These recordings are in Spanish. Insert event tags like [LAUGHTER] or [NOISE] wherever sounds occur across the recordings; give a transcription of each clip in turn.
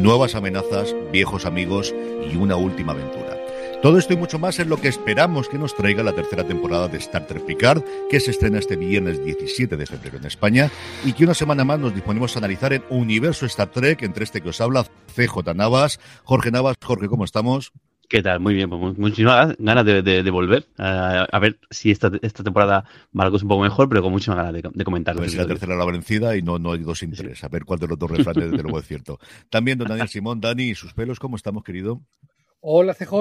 nuevas amenazas, viejos amigos y una última aventura. Todo esto y mucho más es lo que esperamos que nos traiga la tercera temporada de Star Trek Picard, que se estrena este viernes 17 de febrero en España y que una semana más nos disponemos a analizar en Universo Star Trek, entre este que os habla CJ Navas, Jorge Navas. Jorge, ¿cómo estamos? ¿Qué tal? Muy bien, pues muchísimas ganas de, volver. a ver si esta, esta temporada va algo un poco mejor, pero con muchísimas ganas de, comentarlo. Pues la tercera la vencida y no, no hay dos sin tres. A ver cuál de los dos refranes desde luego es cierto. También don Daniel Simón, Dani y sus pelos, ¿cómo estamos, querido? Hola CJ,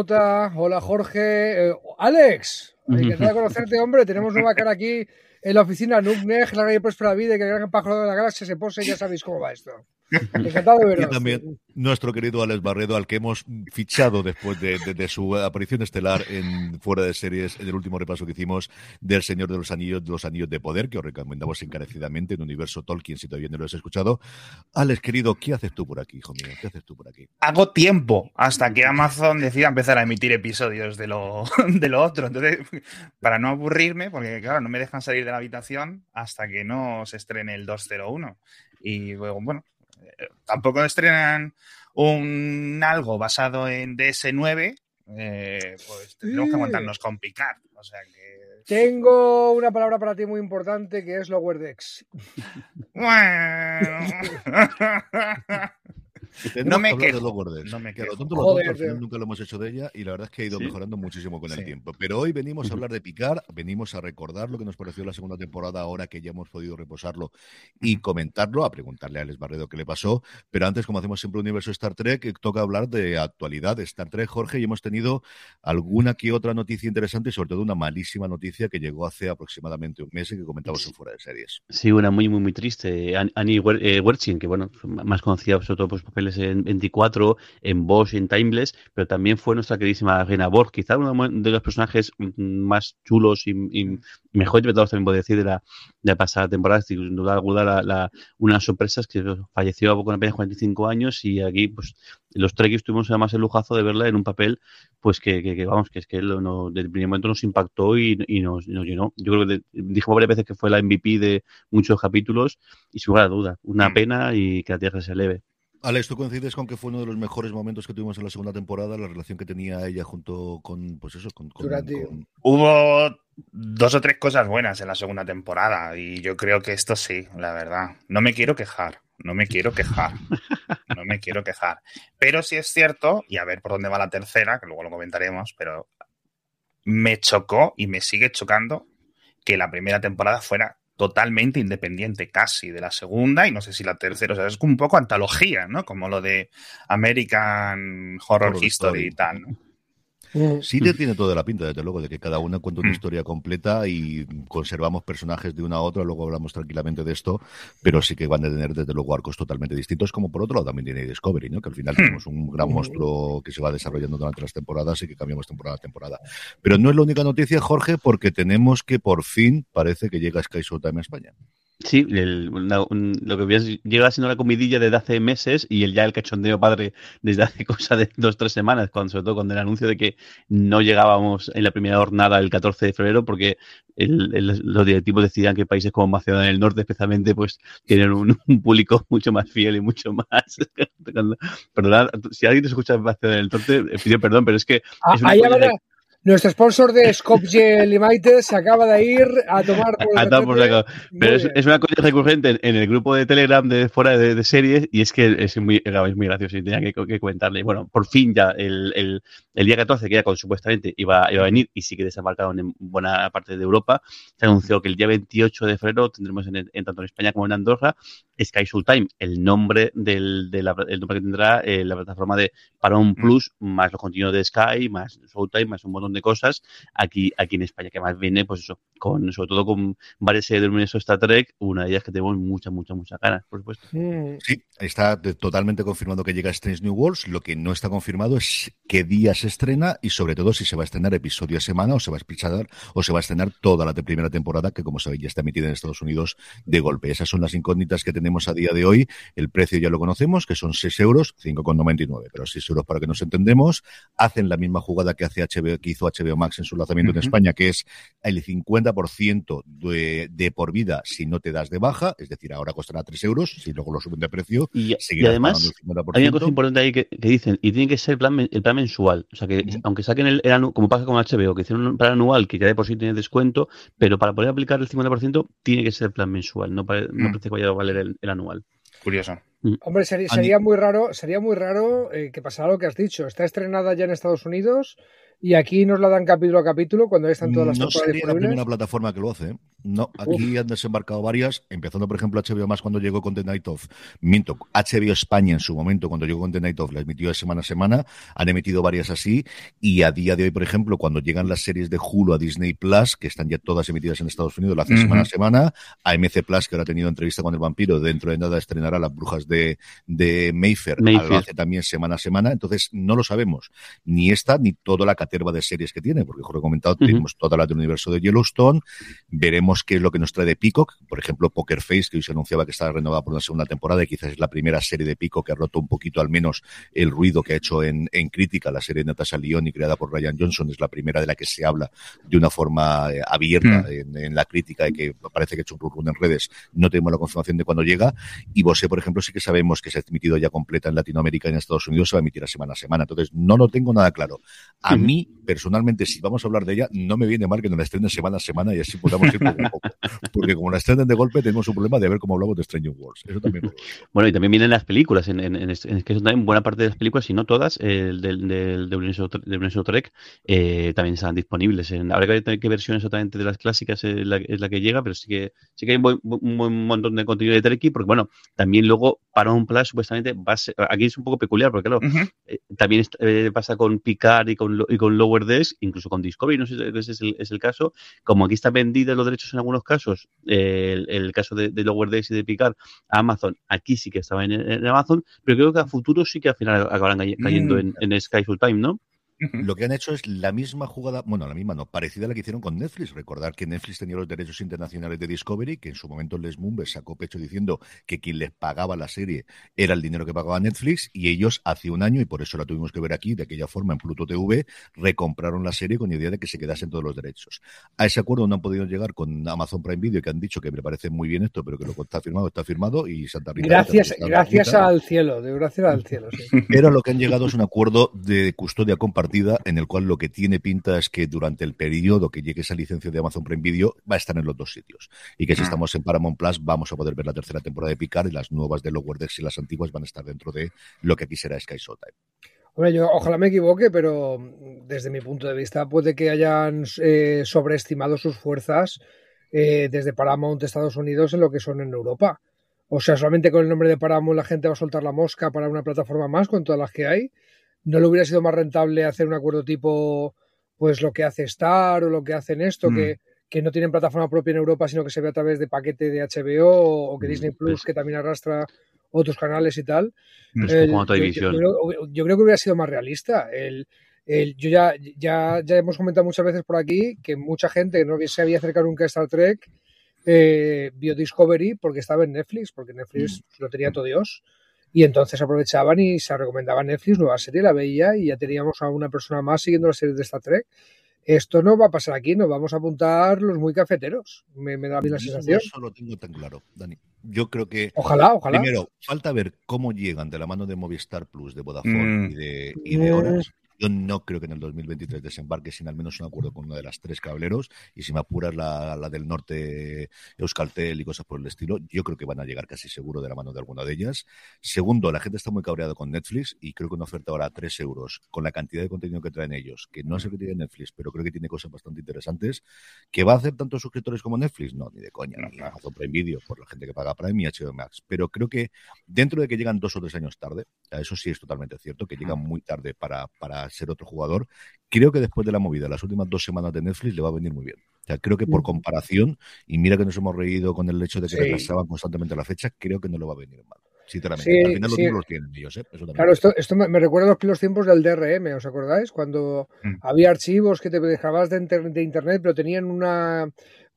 hola Jorge, eh, Alex, encantado de conocerte, hombre, tenemos nueva cara aquí en la oficina Nugnej, la calle Próspera Vida, que el gran pájaro de la galaxia se pose, ya sabéis cómo va esto. Encantado de veros. Y también nuestro querido Alex Barredo, al que hemos fichado después de, su aparición estelar en Fuera de Series, en el último repaso que hicimos del Señor de los Anillos, de los Anillos de Poder, que os recomendamos encarecidamente en Universo Tolkien, si todavía no lo has escuchado. Alex, querido, ¿qué haces tú por aquí, hijo mío? ¿Qué haces tú por aquí? Hago tiempo hasta que Amazon decida empezar a emitir episodios de lo, [LAUGHS] de lo otro. Entonces, para no aburrirme, porque claro, no me dejan salir de la habitación hasta que no se estrene el 201. Y luego, bueno, tampoco estrenan un algo basado en DS9, eh, pues tendremos que aguantarnos con Picard. O sea que... Tengo una palabra para ti muy importante que es Lower Decks. [LAUGHS] bueno. [LAUGHS] no me quejo. No me quejo. nunca lo hemos hecho de ella y la verdad es que ha ido mejorando muchísimo con el tiempo. Pero hoy venimos a hablar de picar, venimos a recordar lo que nos pareció la segunda temporada ahora que ya hemos podido reposarlo y comentarlo, a preguntarle a Alex Barredo qué le pasó. Pero antes, como hacemos siempre Universo Star Trek, toca hablar de actualidad de Star Trek, Jorge, y hemos tenido alguna que otra noticia interesante y sobre todo una malísima noticia que llegó hace aproximadamente un mes y que comentamos en fuera de series. Sí, una muy, muy, muy triste. Annie Wertsin, que bueno, más conocida sobre todo por papeles en 24, en Bosch, en Timeless, pero también fue nuestra queridísima Reina Borg, quizá uno de los personajes más chulos y, mejor interpretados también puedo decir de la, de la pasada temporada, sin duda alguna la, una sorpresa es que falleció con apenas 45 años y aquí pues los Trekkies tuvimos además el lujazo de verla en un papel pues que, vamos, que es que lo, desde el primer momento nos impactó y, nos, llenó. Yo creo que dijo varias veces que fue la MVP de muchos capítulos y sin lugar a duda, una mm. pena y que la tierra se eleve. Alex, ¿tú coincides con que fue uno de los mejores momentos que tuvimos en la segunda temporada, la relación que tenía ella junto con, pues eso, con... Hubo dos o tres cosas buenas en la segunda temporada y yo creo que esto sí, la verdad. No me quiero quejar, no me quiero quejar, no me quiero quejar. Pero sí es cierto, y a ver por dónde va la tercera, que luego lo comentaremos, pero me chocó y me sigue chocando que la primera temporada fuera totalmente independiente casi de la segunda y no sé si la tercera, o sea, es un poco antología, ¿no? Como lo de American Horror, History y tal, ¿no? Mm. Sí tiene toda la pinta, desde luego, de que cada una cuenta una mm. historia completa y conservamos personajes de una a otra, luego hablamos tranquilamente de esto, pero sí que van a tener desde luego arcos totalmente distintos, como por otro lado también tiene Discovery, ¿no? que al final mm. tenemos un gran monstruo que se va desarrollando durante las temporadas y que cambiamos temporada a temporada. Pero no es la única noticia, Jorge, porque tenemos que por fin parece que llega Sky Showtime a España. Sí, lo que llega siendo la comidilla desde hace meses y el ya el cachondeo padre desde hace [LAUGHS] cosa de dos tres semanas, cuando, sobre todo cuando el anuncio de que no llegábamos en la primera jornada el 14 de febrero porque los directivos decían que países como Macedonia del Norte especialmente pues tienen un, [LAUGHS] público mucho más fiel y mucho más... [LAUGHS] Perdón, si alguien te escucha en Macedonia del Norte, pido perdón, pero es que... Ah, es una nuestro sponsor de Skopje Limited se acaba de ir a tomar por Pero es, una cosa recurrente en, el grupo de Telegram de fuera de, series y es que es muy, es muy gracioso y tenía que, comentarle. Bueno, por fin ya el, el, día 14, que ya con, supuestamente iba, iba, a venir y sí que desembarcado en buena parte de Europa, se anunció que el día 28 de febrero tendremos en, tanto en España como en Andorra Sky Time, el nombre del, de la, el nombre que tendrá eh, la plataforma de Paramount mm. Plus, más los contenidos de Sky, más Showtime, más un montón de cosas aquí, aquí en España, que más viene, pues eso, con, sobre todo con varias series del universo Star Trek, una de ellas que tenemos muchas, muchas, muchas ganas, por supuesto. Sí, está totalmente confirmado que llega Strange New Worlds, lo que no está confirmado es qué día se estrena y sobre todo si se va a estrenar episodio a semana o se va a estrenar o se va a estrenar toda la primera temporada que como sabéis ya está emitida en Estados Unidos de golpe. Esas son las incógnitas que tenemos a día de hoy. El precio ya lo conocemos, que son 6 euros, 5,99, pero 6 euros para que nos entendemos. Hacen la misma jugada que hace HBO, que hizo HBO Max en su lanzamiento en España, que es el 50% de, de, por vida si no te das de baja, es decir, ahora costará 3 euros, si luego lo suben de precio, y, además hay una cosa importante ahí que, dicen, y tiene que ser el plan, el plan mensual, o sea que aunque saquen el, como pasa con HBO, que hicieron un plan anual que ya de por sí tiene descuento, pero para poder aplicar el 50% tiene que ser el plan mensual, no, parece que vaya a valer el, anual. Curioso. Hombre, sería, muy raro, sería muy raro eh, que pasara lo que has dicho. Está estrenada ya en Estados Unidos, y aquí nos la dan capítulo a capítulo cuando están todas las no sería la primera plataforma que lo hace. ¿eh? No, aquí han desembarcado varias, empezando por ejemplo HBO más cuando llegó con The Night of. Minto, HBO España en su momento cuando llegó con The Night of la emitió de semana a semana, han emitido varias así y a día de hoy, por ejemplo, cuando llegan las series de Hulu a Disney Plus, que están ya todas emitidas en Estados Unidos, la hace semana a semana, AMC Plus, que ahora ha tenido entrevista con el vampiro, dentro de nada estrenará Las Brujas de, de Mayfair, Mayfair. lo hace también semana a semana, entonces no lo sabemos, ni esta ni toda la caterva de series que tiene, porque como he comentado, tenemos toda la del universo de Yellowstone, veremos qué es lo que nos trae de Peacock, por ejemplo, Poker Face, que hoy se anunciaba que estaba renovada por una segunda temporada y quizás es la primera serie de Peacock que ha roto un poquito al menos el ruido que ha hecho en, en crítica. La serie de Natasha Lyonne creada por Ryan Johnson, es la primera de la que se habla de una forma eh, abierta mm. en, la crítica y que parece que ha hecho un run en redes, no tenemos la confirmación de cuándo llega, y vos por ejemplo, sí que sabemos que se ha emitido ya completa en Latinoamérica y en Estados Unidos, se va a emitir a semana a semana, entonces no lo tengo nada claro. A mí, personalmente, si vamos a hablar de ella, no me viene mal que nos la estrenen semana a semana y así podamos ir poco a poco. [LAUGHS] Porque como la estrenen de golpe, tenemos un problema de ver cómo hablamos de Stranger Wars. Eso también Bueno, y también vienen las películas, en, en, en, que son también buena parte de las películas, si no todas, el del, del, del Universo Trek, eh, también están disponibles. En, habrá que ver qué versión exactamente de las clásicas es la, es la, que llega, pero sí que sí que hay un, buen, montón de contenido de Trek, porque bueno, también luego para un Plus supuestamente va a ser, aquí es un poco peculiar, porque claro, eh, también eh, pasa con Picard y con, y con Lower Decks, incluso con Discovery, no sé si ese es el, es el caso, como aquí está vendida los derechos en algunos casos, el, caso de, Lower Decks y de Picard a Amazon, aquí sí que estaba en, Amazon, pero creo que a futuro sí que al final acabarán cayendo mm. en, en Sky Full Time, ¿no? Lo que han hecho es la misma jugada, bueno, la misma no, parecida a la que hicieron con Netflix. Recordar que Netflix tenía los derechos internacionales de Discovery, que en su momento Les Mumber sacó pecho diciendo que quien les pagaba la serie era el dinero que pagaba Netflix, y ellos hace un año, y por eso la tuvimos que ver aquí, de aquella forma en Pluto TV, recompraron la serie con idea de que se quedasen todos los derechos. A ese acuerdo no han podido llegar con Amazon Prime Video, que han dicho que me parece muy bien esto, pero que lo que está firmado está firmado, y Santa Rita. Gracias, gracias al cielo, de gracias al cielo. Sí. Pero lo que han llegado es un acuerdo de custodia compartida en el cual lo que tiene pinta es que durante el periodo que llegue esa licencia de Amazon Prime Video va a estar en los dos sitios. Y que si ah. estamos en Paramount Plus vamos a poder ver la tercera temporada de Picard y las nuevas de Lower Decks y las antiguas van a estar dentro de lo que aquí será Sky Showtime. Hombre, yo ojalá me equivoque, pero desde mi punto de vista puede que hayan eh, sobreestimado sus fuerzas eh, desde Paramount Estados Unidos en lo que son en Europa. O sea, solamente con el nombre de Paramount la gente va a soltar la mosca para una plataforma más con todas las que hay. ¿No le hubiera sido más rentable hacer un acuerdo tipo, pues lo que hace Star o lo que hacen esto, que, mm. que, no tienen plataforma propia en Europa, sino que se ve a través de paquete de HBO o, que mm, Disney Plus, pues que también arrastra otros canales y tal? como yo, yo, creo, que hubiera sido más realista. El, el, yo ya, ya, ya hemos comentado muchas veces por aquí que mucha gente que no se había acercado nunca a Star Trek eh, vio Discovery porque estaba en Netflix, porque Netflix mm. lo tenía todo Dios. Y entonces aprovechaban y se recomendaba Netflix, nueva serie, la veía y ya teníamos a una persona más siguiendo la serie de Star Trek. Esto no va a pasar aquí, nos vamos a apuntar los muy cafeteros. Me, da a mí la sensación. Eso lo tengo tan claro, Dani. Yo creo que. Ojalá, ojalá. Primero, falta ver cómo llegan de la mano de Movistar Plus, de Vodafone mm. y de, y de Horas yo no creo que en el 2023 desembarque sin al menos un acuerdo con una de las tres cableros y si me apuras la, la del norte Euskaltel y cosas por el estilo, yo creo que van a llegar casi seguro de la mano de alguna de ellas. Segundo, la gente está muy cabreada con Netflix y creo que una oferta ahora a 3 euros con la cantidad de contenido que traen ellos, que no el que tiene Netflix, pero creo que tiene cosas bastante interesantes, que va a hacer tantos suscriptores como Netflix, no, ni de coña, ni Amazon Prime Video por la gente que paga Prime y HBO Max, pero creo que dentro de que llegan dos o tres años tarde, eso sí es totalmente cierto, que llegan muy tarde para, para ser otro jugador, creo que después de la movida, las últimas dos semanas de Netflix, le va a venir muy bien. O sea, creo que por comparación, y mira que nos hemos reído con el hecho de que retrasaban constantemente la fecha, creo que no le va a venir mal. Sinceramente. Al final los tienen ellos, ¿eh? claro, esto, esto me, recuerda a los tiempos del DRM, ¿os acordáis? Cuando mm. había archivos que te dejabas de, de internet, pero tenían una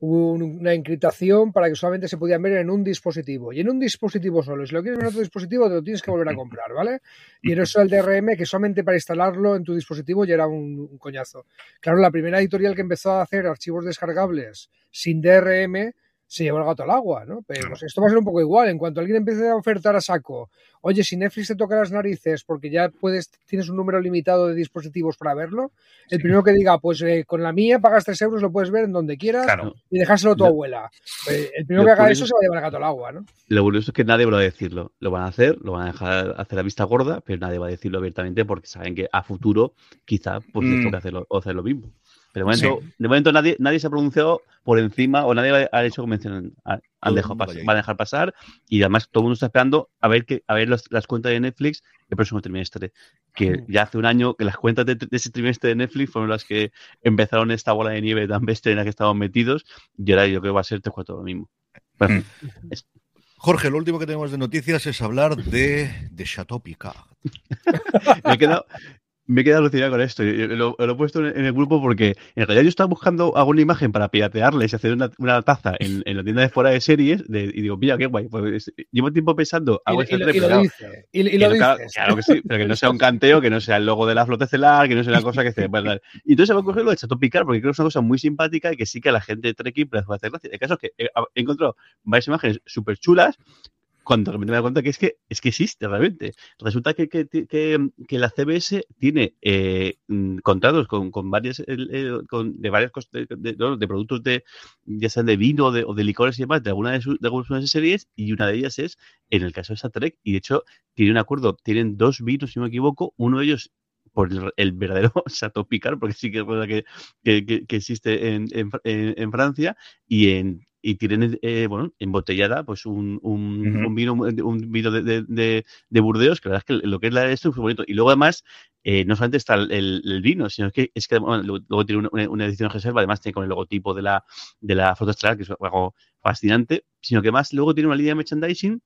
una encriptación para que solamente se podían ver en un dispositivo. Y en un dispositivo solo. Si lo quieres ver en otro dispositivo, te lo tienes que volver a comprar, ¿vale? Y en eso el DRM, que solamente para instalarlo en tu dispositivo ya era un, coñazo. Claro, la primera editorial que empezó a hacer archivos descargables sin DRM se llevó el gato al agua, ¿no? Pero esto va a ser un poco igual. En cuanto alguien empiece a ofertar a saco, oye, si Netflix te toca las narices porque ya puedes, tienes un número limitado de dispositivos para verlo, el primero que diga, pues eh, con la mía pagas 3 euros, lo puedes ver en donde quieras y dejárselo a tu abuela. Eh, el primero que haga eso se va a llevar el gato al agua, ¿no? Lo curioso es que nadie va a decirlo. Lo van a hacer, lo van a dejar hacer la vista gorda, pero nadie va a decirlo abiertamente porque saben que a futuro quizá pues les mm. toca hacer lo, hacer lo mismo. Pero de momento, de momento nadie, nadie se ha pronunciado por encima o nadie ha hecho convención. Han dejado pasar, van a dejar pasar y además todo el mundo está esperando a ver que a ver las cuentas de Netflix el próximo trimestre. Que ya hace un año que las cuentas de, ese trimestre de Netflix fueron las que empezaron esta bola de nieve tan bestia en la que estaban metidos y ahora yo creo que va a ser tres cuatro lo mismo. Mm. Jorge, lo último que tenemos de noticias es hablar de, de Chateau Picard. [LAUGHS] Me he quedado, me he quedado alucinado con esto. Lo, lo, he puesto en el grupo porque en realidad yo estaba buscando alguna imagen para piratearles y hacer una, una taza en, [LAUGHS] en, la tienda de fuera de series y digo, mira, qué guay. Pues, llevo tiempo pensando, hago y, y, y, lo dice. Y, lo claro, claro, que sí, pero que no sea un [LAUGHS] canteo, que no sea el logo de la flota estelar, que no sea una cosa que se verdad. Y entonces me cogido lo de Picar porque creo que es una cosa muy simpática y que sí que a la gente de Trekking le hacer gracia. El caso es que he encontrado varias imágenes súper chulas cuando me doy cuenta que es que es que existe realmente. Resulta que, que, que, la CBS tiene eh, mm, contratos con, con varias de varias de, de, productos de ya sean de vino o de, o de licores y demás de alguna de sus series y una de ellas es en el caso de esa Trek y de hecho tiene un acuerdo tienen dos vinos si no me equivoco uno de ellos por el, verdadero [LAUGHS] Chateau Picard, porque sí que es verdad que, que, que existe en, en, en, Francia, y en, y tienen eh, bueno embotellada pues un, un, un vino un vino de, de, de, Burdeos que la verdad es que lo que es la esto es muy bonito. Y luego además eh, no solamente está el, el, vino sino que es que luego, tiene una, una, edición de reserva además tiene con el logotipo de la de la foto estelar que es algo fascinante sino que más luego tiene una línea de merchandising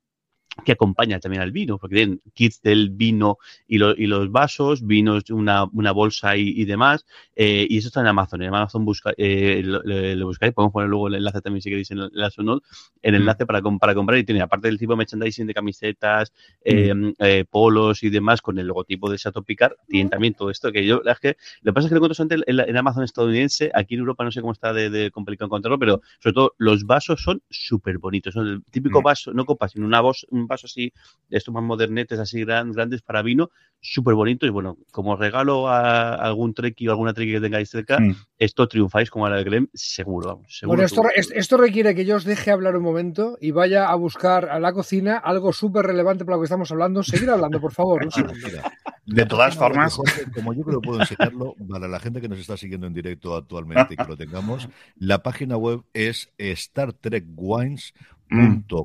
que acompaña también al vino, porque tienen kits del vino y, y los vasos, vinos, una, una bolsa y, y demás, eh, y eso está en Amazon. En Amazon busca, eh, lo, lo, buscáis, podemos poner luego el enlace también si queréis en la sonot, el mm. enlace para, para comprar y tiene, aparte del tipo de merchandising de camisetas, eh, mm. eh, polos y demás, con el logotipo de Chateau Picard, tienen también todo esto, que yo, es que lo que pasa es que lo encuentro en, en, Amazon estadounidense, aquí en Europa no sé cómo está de, de complicado encontrarlo, pero sobre todo los vasos son súper bonitos, son el típico mm. vaso, no copa, sino una voz, un vaso así, de estos más modernetes, así gran, grandes para vino, súper bonito. Y bueno, como regalo a algún treki o alguna treki que tengáis cerca, mm. esto triunfáis como a la de Glem, seguro, vamos. Seguro bueno, esto, esto requiere que yo os deje hablar un momento y vaya a buscar a la cocina algo súper relevante para lo que estamos hablando. Seguir hablando, por favor. [LAUGHS] de todas formas, como yo creo que puedo enseñarlo, para la gente que nos está siguiendo en directo actualmente y que lo tengamos, la página web es Star Trek Wines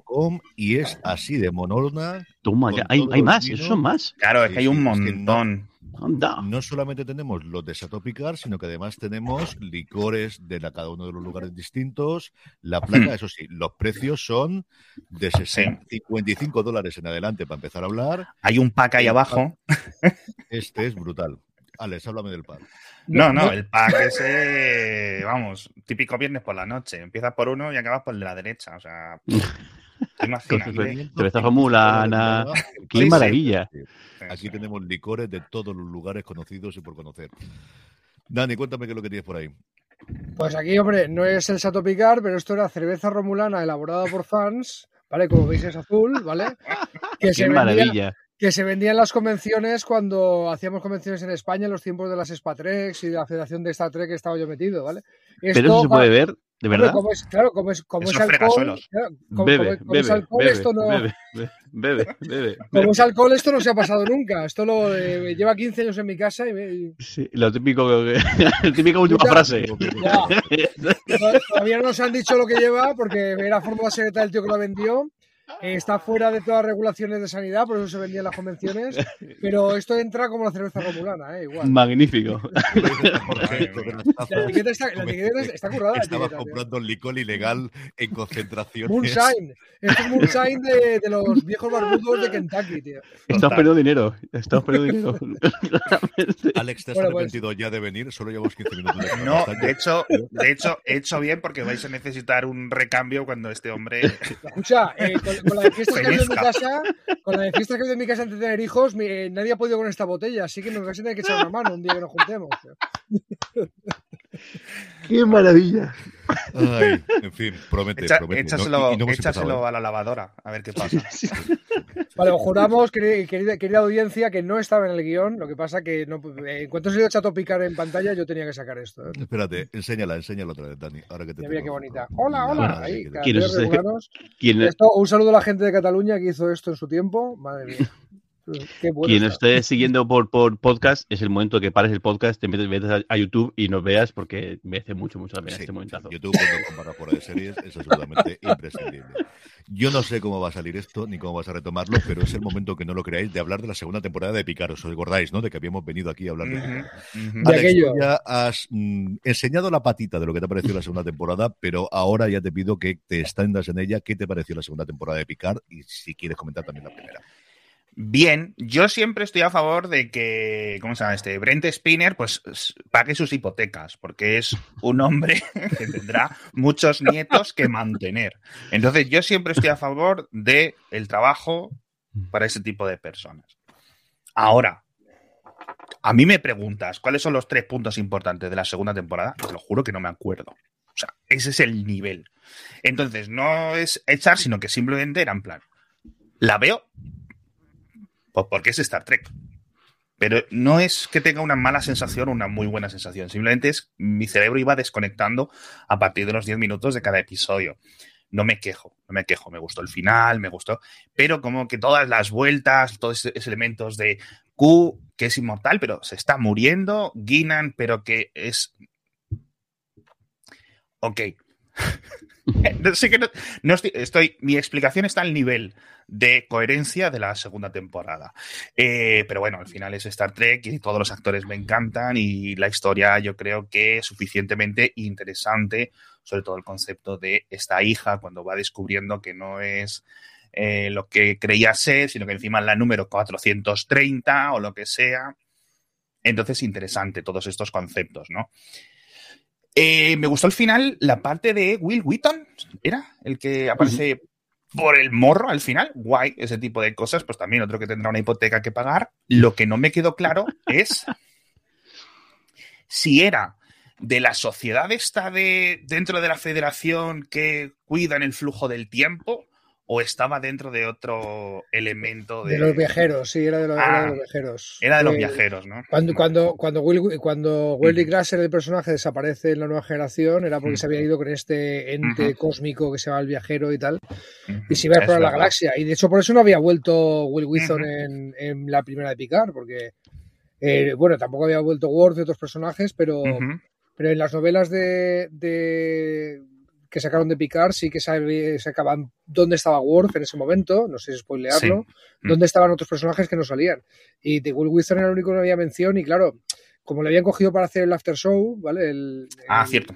Com, y es así de monótona. Toma, ya, hay, hay más, eso son más. Claro, es que hay un montón. no, no, solamente tenemos los de Chateau Picard, sino que además tenemos licores de la, cada uno de los lugares distintos. La placa, eso sí, los precios son de 60, 55 dólares en adelante para empezar a hablar. Hay un pack ahí abajo. [LAUGHS] Este es brutal. Alex, háblame del pack. No, no, el pack ese, vamos, típico viernes por la noche. Empiezas por uno y acabas por el de la derecha. O sea, [LAUGHS] imagínate. Te mulana. ¡Qué maravilla! Aquí tenemos licores de todos los lugares conocidos y por conocer. Dani, cuéntame qué es lo que tienes por ahí. Pues aquí, hombre, no es el Sato Picar, pero esto era cerveza romulana elaborada por fans, ¿vale? Como veis es azul, ¿vale? Que ¡Qué maravilla! Que se vendían las convenciones cuando hacíamos convenciones en España en los tiempos de las Spatrex y de la Federación de Star Trek que estaba yo metido, ¿vale? Esto, Pero eso se puede ver, de verdad. Como es, claro, como es, como es alcohol, claro, como, bebe, como, bebe, es alcohol, bebe, esto no. Bebe, bebe, bebe, [LAUGHS] como es alcohol, esto no se ha pasado nunca. Esto lo eh, lleva 15 años en mi casa y. Me... Sí, lo típico, [LAUGHS] la típica última ya, frase. Ya. Todavía no nos han dicho lo que lleva porque era fórmula secreta del tío que lo vendió. Está fuera de todas las regulaciones de sanidad, por eso se vendía en las convenciones, [LAUGHS] pero esto entra como la cerveza romulana, ¿eh? igual. Magnífico. [LAUGHS] la etiqueta está, la etiqueta está currada. Estabas comprando licor ilegal en concentración. Moonshine. Esto es Moonshine de, de, los viejos barbudos de Kentucky, tío. Estamos perdiendo dinero. Estamos perdiendo dinero. [LAUGHS] Alex, ¿te has bueno, pues arrepentido ya de venir? Solo llevamos 15 minutos. De no, de hecho, de hecho, he hecho bien porque vais a necesitar un recambio cuando este hombre. Escucha, eh, con, con, la de fiestas que ha habido en mi casa, con la de fiestas que ha habido en mi casa antes de tener hijos, mi, eh, nadie ha podido con esta botella, así que nos a tener que echar una mano un día que nos juntemos. ¡Qué maravilla! Ay, en fin, promete, Echa, promete. Échaselo, no, échaselo a la lavadora, a ver qué pasa. Vale, os juramos, querida, querida, audiencia, que no estaba en el guion. Lo que pasa que no, en cuanto se dio Chato Picar en pantalla, yo tenía que sacar esto. ¿eh? Espérate, enséñala, enséñala otra vez, Dani. Ahora que te Mira qué bonita. Hola, hola. Ahí, ¿Quién es ¿Quién esto, un saludo a la gente de Cataluña que hizo esto en su tiempo. Madre mía. Bueno Quien nos esté siguiendo por, por, podcast, es el momento que pares el podcast, te metes, metes a, YouTube y nos veas porque merece mucho, mucho la pena sí, este momentazo. YouTube, cuando compara fuera de series, es absolutamente [LAUGHS] imprescindible. Yo no sé cómo va a salir esto ni cómo vas a retomarlo, pero es el momento que no lo creáis de hablar de la segunda temporada de Picar. Os recordáis, ¿no? De que habíamos venido aquí a hablar de, uh -huh, uh -huh. Alex, aquello. ya has mm, enseñado la patita de lo que te ha parecido la segunda temporada, pero ahora ya te pido que te extendas en ella. ¿Qué te pareció la segunda temporada de Picar? Y si quieres comentar también la primera. Bien, yo siempre estoy a favor de que, ¿cómo se llama este? Brent Spinner, pues pague sus hipotecas, porque es un hombre [LAUGHS] que tendrá muchos nietos que mantener. Entonces, yo siempre estoy a favor de el trabajo para ese tipo de personas. Ahora, a mí me preguntas cuáles son los tres puntos importantes de la segunda temporada, te lo juro que no me acuerdo. O sea, ese es el nivel. Entonces, no es echar, sino que simplemente era en plan, la veo pues porque es Star Trek. Pero no es que tenga una mala sensación o una muy buena sensación. Simplemente es mi cerebro iba desconectando a partir de los 10 minutos de cada episodio. No me quejo, no me quejo. Me gustó el final, me gustó. Pero como que todas las vueltas, todos esos elementos de Q, que es inmortal, pero se está muriendo. Guinan, pero que es. Ok. [LAUGHS] [LAUGHS] sé que no, estoy, Mi explicación está al nivel de coherencia de la segunda temporada. Eh, pero bueno, al final es Star Trek y todos los actores me encantan y la historia yo creo que es suficientemente interesante, sobre todo el concepto de esta hija cuando va descubriendo que no es eh, lo que creía ser, sino que encima la número 430 o lo que sea. Entonces, interesante todos estos conceptos, ¿no? Eh, me gustó al final la parte de Will Wheaton, ¿era? El que aparece uh -huh por el morro al final, guay, ese tipo de cosas, pues también otro que tendrá una hipoteca que pagar. Lo que no me quedó claro [LAUGHS] es si era de la sociedad esta de dentro de la federación que cuidan el flujo del tiempo o estaba dentro de otro elemento de, de los viajeros, sí, era de los, ah, era de los viajeros. Era de los eh, viajeros, ¿no? Cuando, cuando, cuando, Will, cuando Grasser, el personaje, desaparece en la nueva generación, era porque mm. se había ido con este ente uh -huh. cósmico que se llama el viajero y tal, y se iba a explorar la galaxia. Y de hecho, por eso no había vuelto Will Wilson en, en, la primera de Picard, porque, eh, bueno, tampoco había vuelto Worf y otros personajes, pero, pero en las novelas de, de que sacaron de Picard sí que sacaban dónde estaba Worf en ese momento, no sé si spoilearlo, sí. dónde estaban otros personajes que no salían. Y de Will Wheaton era el único que no había mención y claro, como le habían cogido para hacer el after show, ¿vale? El, ah, cierto.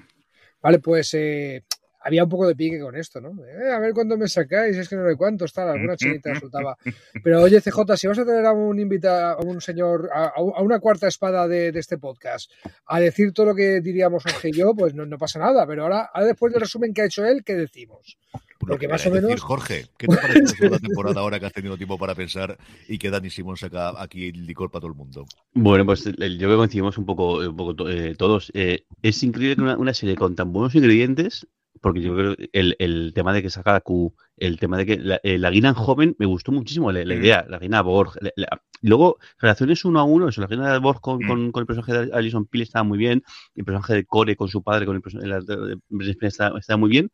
Vale, pues eh, había un poco de pique con esto, ¿no? Eh, a ver cuándo me sacáis, es que no sé cuántos, tal, alguna chinita soltaba. Pero oye, CJ, si vas a tener a un invitado, a un señor, a, a una cuarta espada de, de, este podcast, a decir todo lo que diríamos Jorge y yo, pues no, no pasa nada. Pero ahora, ahora, después del resumen que ha hecho él, ¿qué decimos? Porque más o menos. Decir, Jorge, ¿qué te parece la segunda temporada ahora que has tenido tiempo para pensar y que Dani Simón saca aquí el licor para todo el mundo? Bueno, pues yo creo que coincidimos un poco, un poco eh, todos. Eh, es increíble que una, una, serie con tan buenos ingredientes porque yo creo el, el, tema de que saca Q, el tema de que la, eh, la Guina joven me gustó muchísimo, la, la mm. idea, la Guina Borg. La, luego, relaciones uno a uno, eso, la Guina de Borg con, mm. con, con, el personaje de Alison Peel estaba muy bien, el personaje de Core con su padre, con el personaje de estaba, estaba muy bien.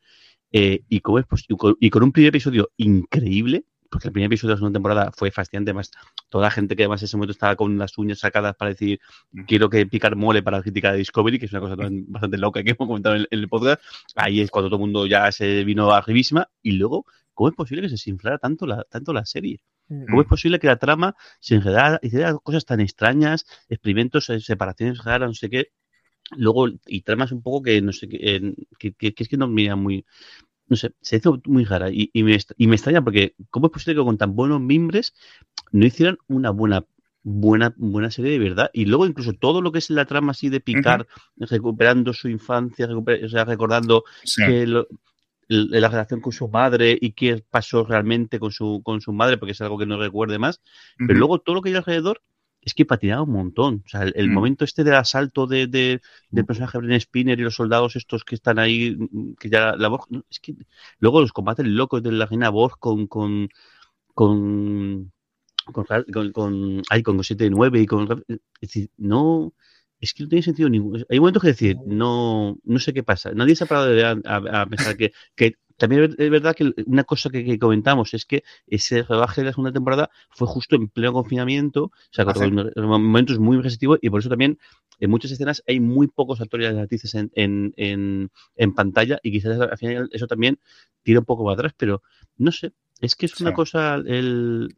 Eh, pues, y, con, y con un primer episodio increíble, porque el primer episodio de la segunda temporada fue fascinante, además toda la gente que además en ese momento estaba con las uñas sacadas para decir quiero que Picar mole para la crítica de Discovery, que es una cosa bastante loca que hemos comentado en, en, el podcast, ahí es cuando todo el mundo ya se vino arribísima y luego ¿cómo es posible que se desinflara tanto la, tanto la serie? ¿Cómo es posible que la trama se enredara, hiciera cosas tan extrañas, experimentos, eh, separaciones raras, no sé qué? Luego, y tramas un poco que no sé qué, que, que, es que no mira muy, no sé, se hizo muy rara y, me, y me extraña porque ¿cómo es posible que con tan buenos mimbres no hicieran una buena buena, buena serie de verdad. Y luego incluso todo lo que es la trama así de picar, recuperando su infancia, o sea, recordando que la relación con su madre y qué pasó realmente con su, con su madre, porque es algo que no recuerde más. Pero luego todo lo que hay alrededor es que patinaba un montón. O sea, el, mm. momento este del asalto de, de, del personaje Bren Spinner y los soldados estos que están ahí, que ya la, voz, es que luego los combates locos de la reina voz con, con, con con, con, con, ay, con 7 9 y con. Es decir, no. Es que no tiene sentido ninguno. Hay momentos que decir, no, no sé qué pasa. Nadie se ha parado de, a, pensar que, que también es verdad que una cosa que, comentamos es que ese rebaje de la segunda temporada fue justo en pleno confinamiento, o sea, con momentos muy restrictivos y por eso también en muchas escenas hay muy pocos actores y actrices en, en, en, en, pantalla y quizás al final eso también tira un poco para atrás, pero no sé, es que es una cosa, el,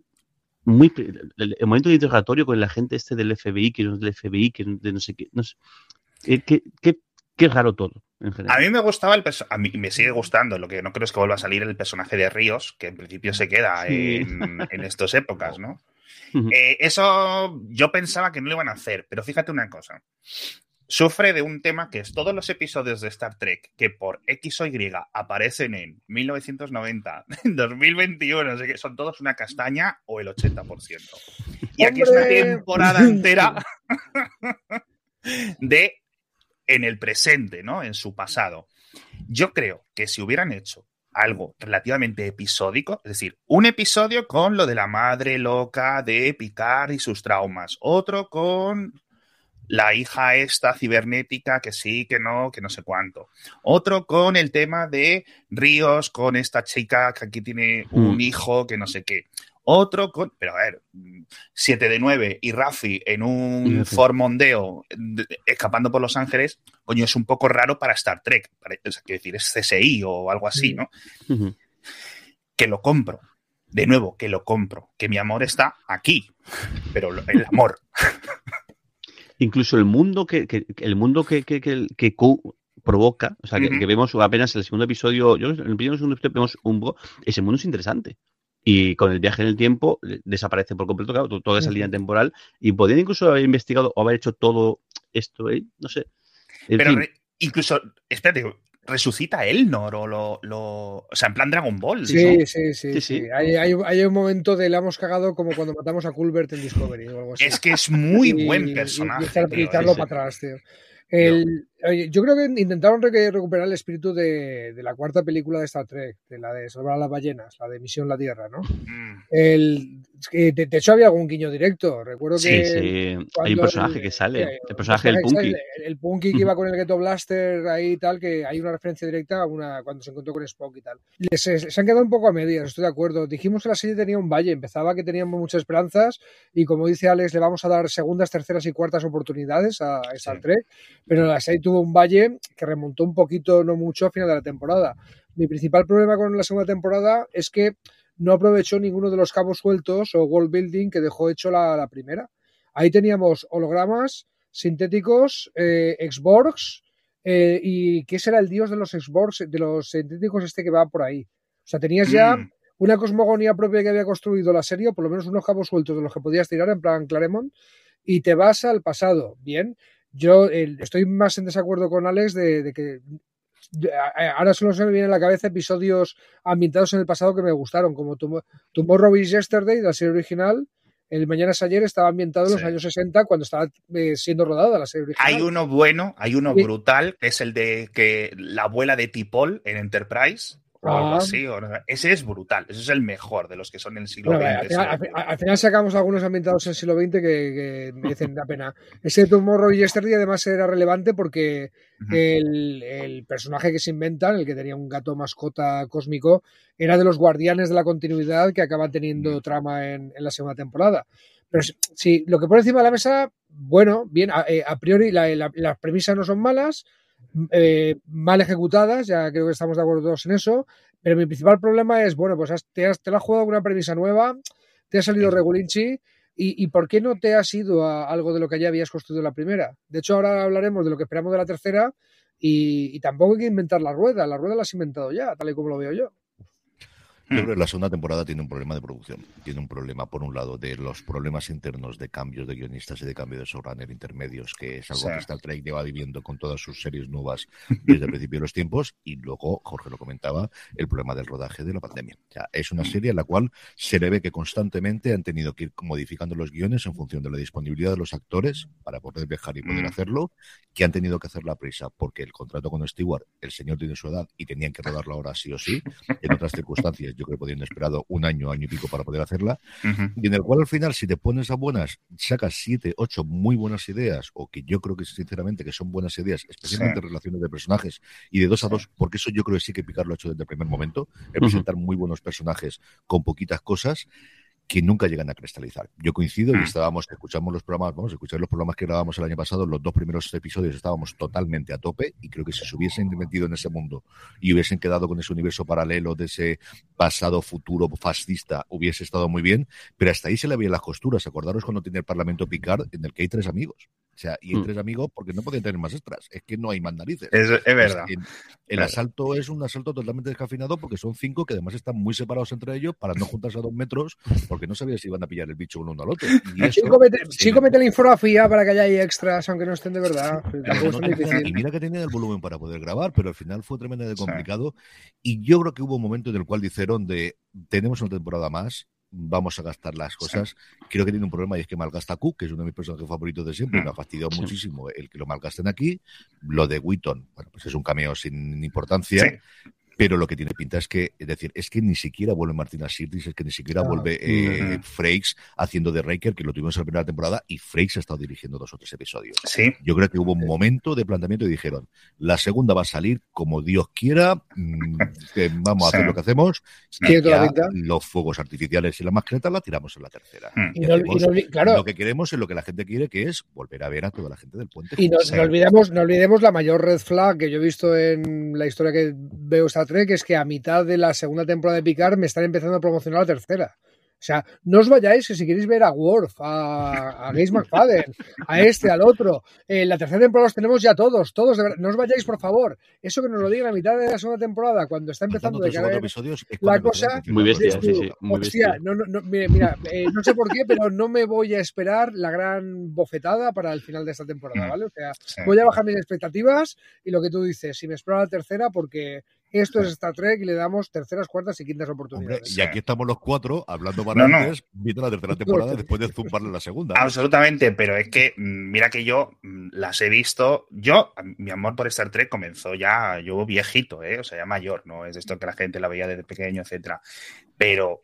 muy el, momento de interrogatorio con la gente este del FBI, que no es del FBI, que de no sé qué, no sé, qué, qué, qué raro todo. En general. A mí me gustaba el a mí me sigue gustando, lo que no creo es que vuelva a salir el personaje de Ríos, que en principio se queda en, en estas épocas, ¿no? Eh, eso yo pensaba que no lo iban a hacer, pero fíjate una cosa sufre de un tema que es todos los episodios de Star Trek que por X o Y aparecen en 1990, 2021, [LAUGHS] son todos una castaña o el 80%. Y aquí es una temporada entera [LAUGHS] de en el presente, ¿no? En su pasado. Yo creo que si hubieran hecho algo relativamente episódico, es decir, un episodio con lo de la madre loca de Picard y sus traumas, otro con la hija esta cibernética, que sí, que no, que no sé cuánto. Otro con el tema de Ríos, con esta chica que aquí tiene un mm. hijo, que no sé qué. Otro con, pero a ver, 7 de 9 y Rafi en un formondeo escapando por Los Ángeles, coño, es un poco raro para Star Trek. Para, quiero decir, es CSI o algo así, ¿no? Que lo compro. De nuevo, que lo compro. Que mi amor está aquí. Pero el amor. incluso el mundo que, el mundo que, que, que, provoca, o sea, que, vemos apenas en el segundo episodio, yo en el primer segundo episodio vemos un poco, ese mundo es interesante. Y con el viaje en el tiempo desaparece por completo, claro, toda esa línea temporal. Y podrían incluso haber investigado o haber hecho todo esto, ¿eh? no sé. Pero incluso, espérate, resucita Elnor o lo, lo, O sea, en plan Dragon Ball. Sí, sí, sí. sí, Hay, hay, hay, un momento de la hemos cagado como cuando matamos a Culbert en Discovery o algo así. Es que es muy [LAUGHS] buen personaje. Y, y, para atrás, tío. El, yo creo que intentaron recuperar el espíritu de, de, la cuarta película de Star Trek, de la de salvar a las ballenas, la de Misión la Tierra, ¿no? Mm. El, de, hecho, había algún guiño directo. Recuerdo que. Sí, sí. Hay un personaje que sale. El, personaje del Punky. El, Punky que iba con el Ghetto Blaster ahí y tal, que hay una referencia directa a una, cuando se encontró con Spock y tal. se, han quedado un poco a medias, estoy de acuerdo. Dijimos que la serie tenía un valle, empezaba que teníamos muchas esperanzas y, como dice Alex, le vamos a dar segundas, terceras y cuartas oportunidades a Star Trek, pero la serie tuvo un valle que remontó un poquito, no mucho, a final de la temporada. Mi principal problema con la segunda temporada es que no aprovechó ninguno de los cabos sueltos o world building que dejó hecho la, primera. Ahí teníamos hologramas sintéticos, eh, exborgs, eh, y ¿qué será el dios de los exborgs, de los sintéticos este que va por ahí? O sea, tenías ya mm. una cosmogonía propia que había construido la serie, o por lo menos unos cabos sueltos de los que podías tirar en plan Claremont, y te vas al pasado. Bien, yo estoy más en desacuerdo con Alex de, que ahora solo se me vienen a la cabeza episodios ambientados en el pasado que me gustaron, como Tomorrow is Yesterday, de la serie original. El Mañana es ayer estaba ambientado en los años 60 cuando estaba eh, siendo rodada la serie original. Hay uno bueno, hay uno brutal, que es el de que la abuela de Tipol en Enterprise Ah. ese es brutal, ese es el mejor de los que son en el siglo XX. Al, final, sacamos algunos ambientados en el siglo XX que, que merecen la pena. Ese Tomorrow y Yesterday además era relevante porque el, personaje que se inventan, el que tenía un gato mascota cósmico, era de los guardianes de la continuidad que acaban teniendo trama en, la segunda temporada. Pero sí, lo que pone encima de la mesa, bueno, bien, a, eh, priori las premisas no son malas, eh, mal ejecutadas, ya creo que estamos de acuerdo todos en eso, pero mi principal problema es, bueno, pues te, has, te la has jugado una premisa nueva, te ha salido regulinchi, y, por qué no te has ido a algo de lo que ya habías construido en la primera? De hecho, ahora hablaremos de lo que esperamos de la tercera y, y tampoco hay que inventar la rueda, la rueda la has inventado ya, tal y como lo veo yo. Yo creo que la segunda temporada tiene un problema de producción. Tiene un problema, por un lado, de los problemas internos de cambios de guionistas y de cambio de showrunner intermedios, que es algo que Star Trek lleva viviendo con todas sus series nuevas desde el principio de los tiempos. Y luego, Jorge lo comentaba, el problema del rodaje de la pandemia. O sea, es una mm. serie en la cual se le ve que constantemente han tenido que ir modificando los guiones en función de la disponibilidad de los actores para poder viajar y poder mm. hacerlo, que han tenido que hacer la prisa porque el contrato con Stewart, el señor tiene su edad y tenían que rodarla ahora sí o sí. En otras circunstancias, [LAUGHS] yo creo que podían esperado un año, año y pico para poder hacerla, y en el cual al final, si te pones a buenas, sacas siete, ocho muy buenas ideas, o que yo creo que sinceramente que son buenas ideas, especialmente relaciones de personajes, y de dos a dos, porque eso yo creo que sí que Picar lo ha hecho desde el primer momento, el presentar muy buenos personajes con poquitas cosas, que nunca llegan a cristalizar. Yo coincido y mm. estábamos, escuchamos los programas, vamos a escuchar los programas que grabamos el año pasado, los dos primeros episodios estábamos totalmente a tope y creo que si se hubiesen metido en ese mundo y hubiesen quedado con ese universo paralelo de ese pasado futuro fascista, hubiese estado muy bien, pero hasta ahí se le habían las costuras. Acordaros cuando tiene el Parlamento Picard en el que hay tres amigos. O sea, y mm. tres amigos porque no pueden tener más extras. Es que no hay más narices. Es, verdad. el asalto es un asalto totalmente descafinado porque son cinco que además están muy separados entre ellos para no juntarse a dos metros porque no sabía si iban a pillar el bicho uno al otro. Y sí, comete, la infografía para que haya extras, aunque no estén de verdad. y mira que tenía el volumen para poder grabar, pero al final fue tremendamente complicado. Y yo creo que hubo un momento en el cual dijeron de tenemos una temporada más, vamos a gastar las cosas. Creo que tiene un problema y es que malgasta Cook, que es uno de mis personajes favoritos de siempre, me ha mm. fastidiado muchísimo el que lo malgasten aquí. Lo de Witton, bueno, pues es un cameo sin importancia, pero lo que tiene pinta es que, es decir, es que ni siquiera vuelve Martina Sirtis, es que ni siquiera vuelve eh, Frakes haciendo de Raker, que lo tuvimos en la primera temporada, y Frakes ha estado dirigiendo dos o tres episodios. Sí. Yo creo que hubo un momento de planteamiento y dijeron, la segunda va a salir como Dios quiera, mm, vamos a hacer lo que hacemos, y los fuegos artificiales y la mascleta la tiramos en la tercera. Hmm. Y claro. Lo que queremos es lo que la gente quiere, que es volver a ver a toda la gente del puente. Y no, olvidemos, no olvidemos la mayor red flag que yo he visto en la historia que veo esta que es que a mitad de la segunda temporada de Picard me están empezando a promocionar la tercera. O sea, no os vayáis, que si queréis ver a Worf, a, a Gaze McFadden, a este, al otro, en la tercera temporada los tenemos ya todos, todos, de verdad. No os vayáis, por favor. Eso que nos lo digan a mitad de la segunda temporada, cuando está empezando de cada la cosa. Muy bestia, sí, sí. Muy hostia, no, no, mira, eh, no sé por qué, pero no me voy a esperar la gran bofetada para el final de esta temporada, mm. ¿vale? O sea, voy a bajar mis expectativas y lo que tú dices, si me espero a la tercera, porque esto es Star Trek y le damos terceras, cuartas y quintas oportunidades. y aquí estamos los cuatro hablando para no, antes, viendo la tercera temporada después de zumbarle la segunda. Absolutamente, pero es que mm, mira que yo mm, las he visto. Yo, mi amor por Star Trek comenzó ya, yo viejito, ¿eh? o sea, ya mayor, no es esto que la gente la veía desde pequeño, etcétera. Pero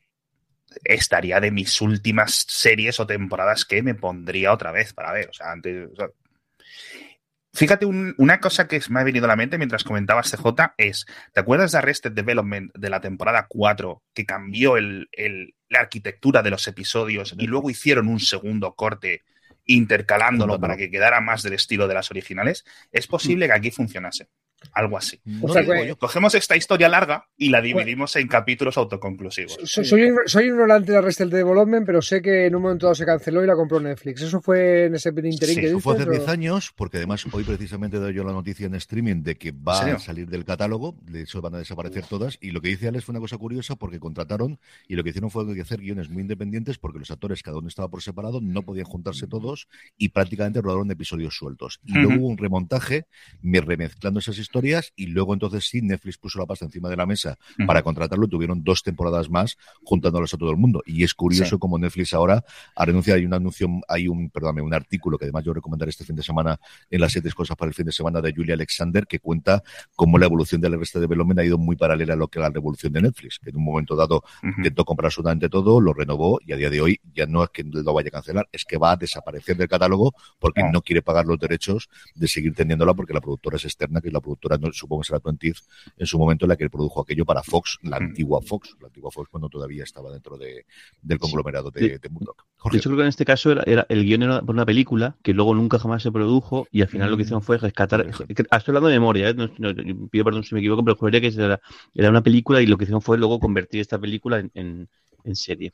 estaría de mis últimas series o temporadas que me pondría otra vez para ver. O sea, antes. Fíjate, una cosa que me ha venido a la mente mientras comentabas CJ es, ¿te acuerdas de Arrested Development de la temporada 4 que cambió el, la arquitectura de los episodios y luego hicieron un segundo corte intercalándolo para que quedara más del estilo de las originales? Es posible que aquí funcionase. Algo así. Cogemos esta historia larga y la dividimos en capítulos autoconclusivos. Soy, soy ignorante de Arrested Development, pero sé que en un momento dado se canceló y la compró Netflix. ¿Eso fue en ese interín sí, que fue hace 10 años, porque además hoy precisamente doy yo la noticia en streaming de que va a salir del catálogo, de hecho van a desaparecer todas, y lo que dice Alex fue una cosa curiosa porque contrataron y lo que hicieron fue hacer guiones muy independientes porque los actores cada uno estaba por separado, no podían juntarse todos y prácticamente rodaron episodios sueltos. Y luego hubo un remontaje, me remezclando esas historias historias y luego entonces sí Netflix puso la pasta encima de la mesa para contratarlo tuvieron dos temporadas más juntándolos a todo el mundo. Y es curioso como Netflix ahora ha renunciado hay un anuncio hay un perdóname un artículo que además yo recomendaré este fin de semana en las siete cosas para el fin de semana de Julia Alexander que cuenta cómo la evolución del resto de development ha ido muy paralela a lo que la revolución de Netflix que en un momento dado intentó comprar absolutamente todo lo renovó y a día de hoy ya no es que lo vaya a cancelar es que va a desaparecer del catálogo porque no quiere pagar los derechos de seguir teniéndola porque la productora es externa que es la productora supongo que será 20 en su momento en la que produjo aquello para Fox, la antigua Fox, la antigua Fox cuando todavía estaba dentro de, del conglomerado de, de Murdoch. Hecho, creo que en este caso era, el guion era por una película que luego nunca jamás se produjo y al final lo que hicieron fue rescatar. Estoy hablando de memoria, ¿eh? pido perdón si me equivoco, pero juraría que era, era, una película y lo que hicieron fue luego convertir esta película en, en serie.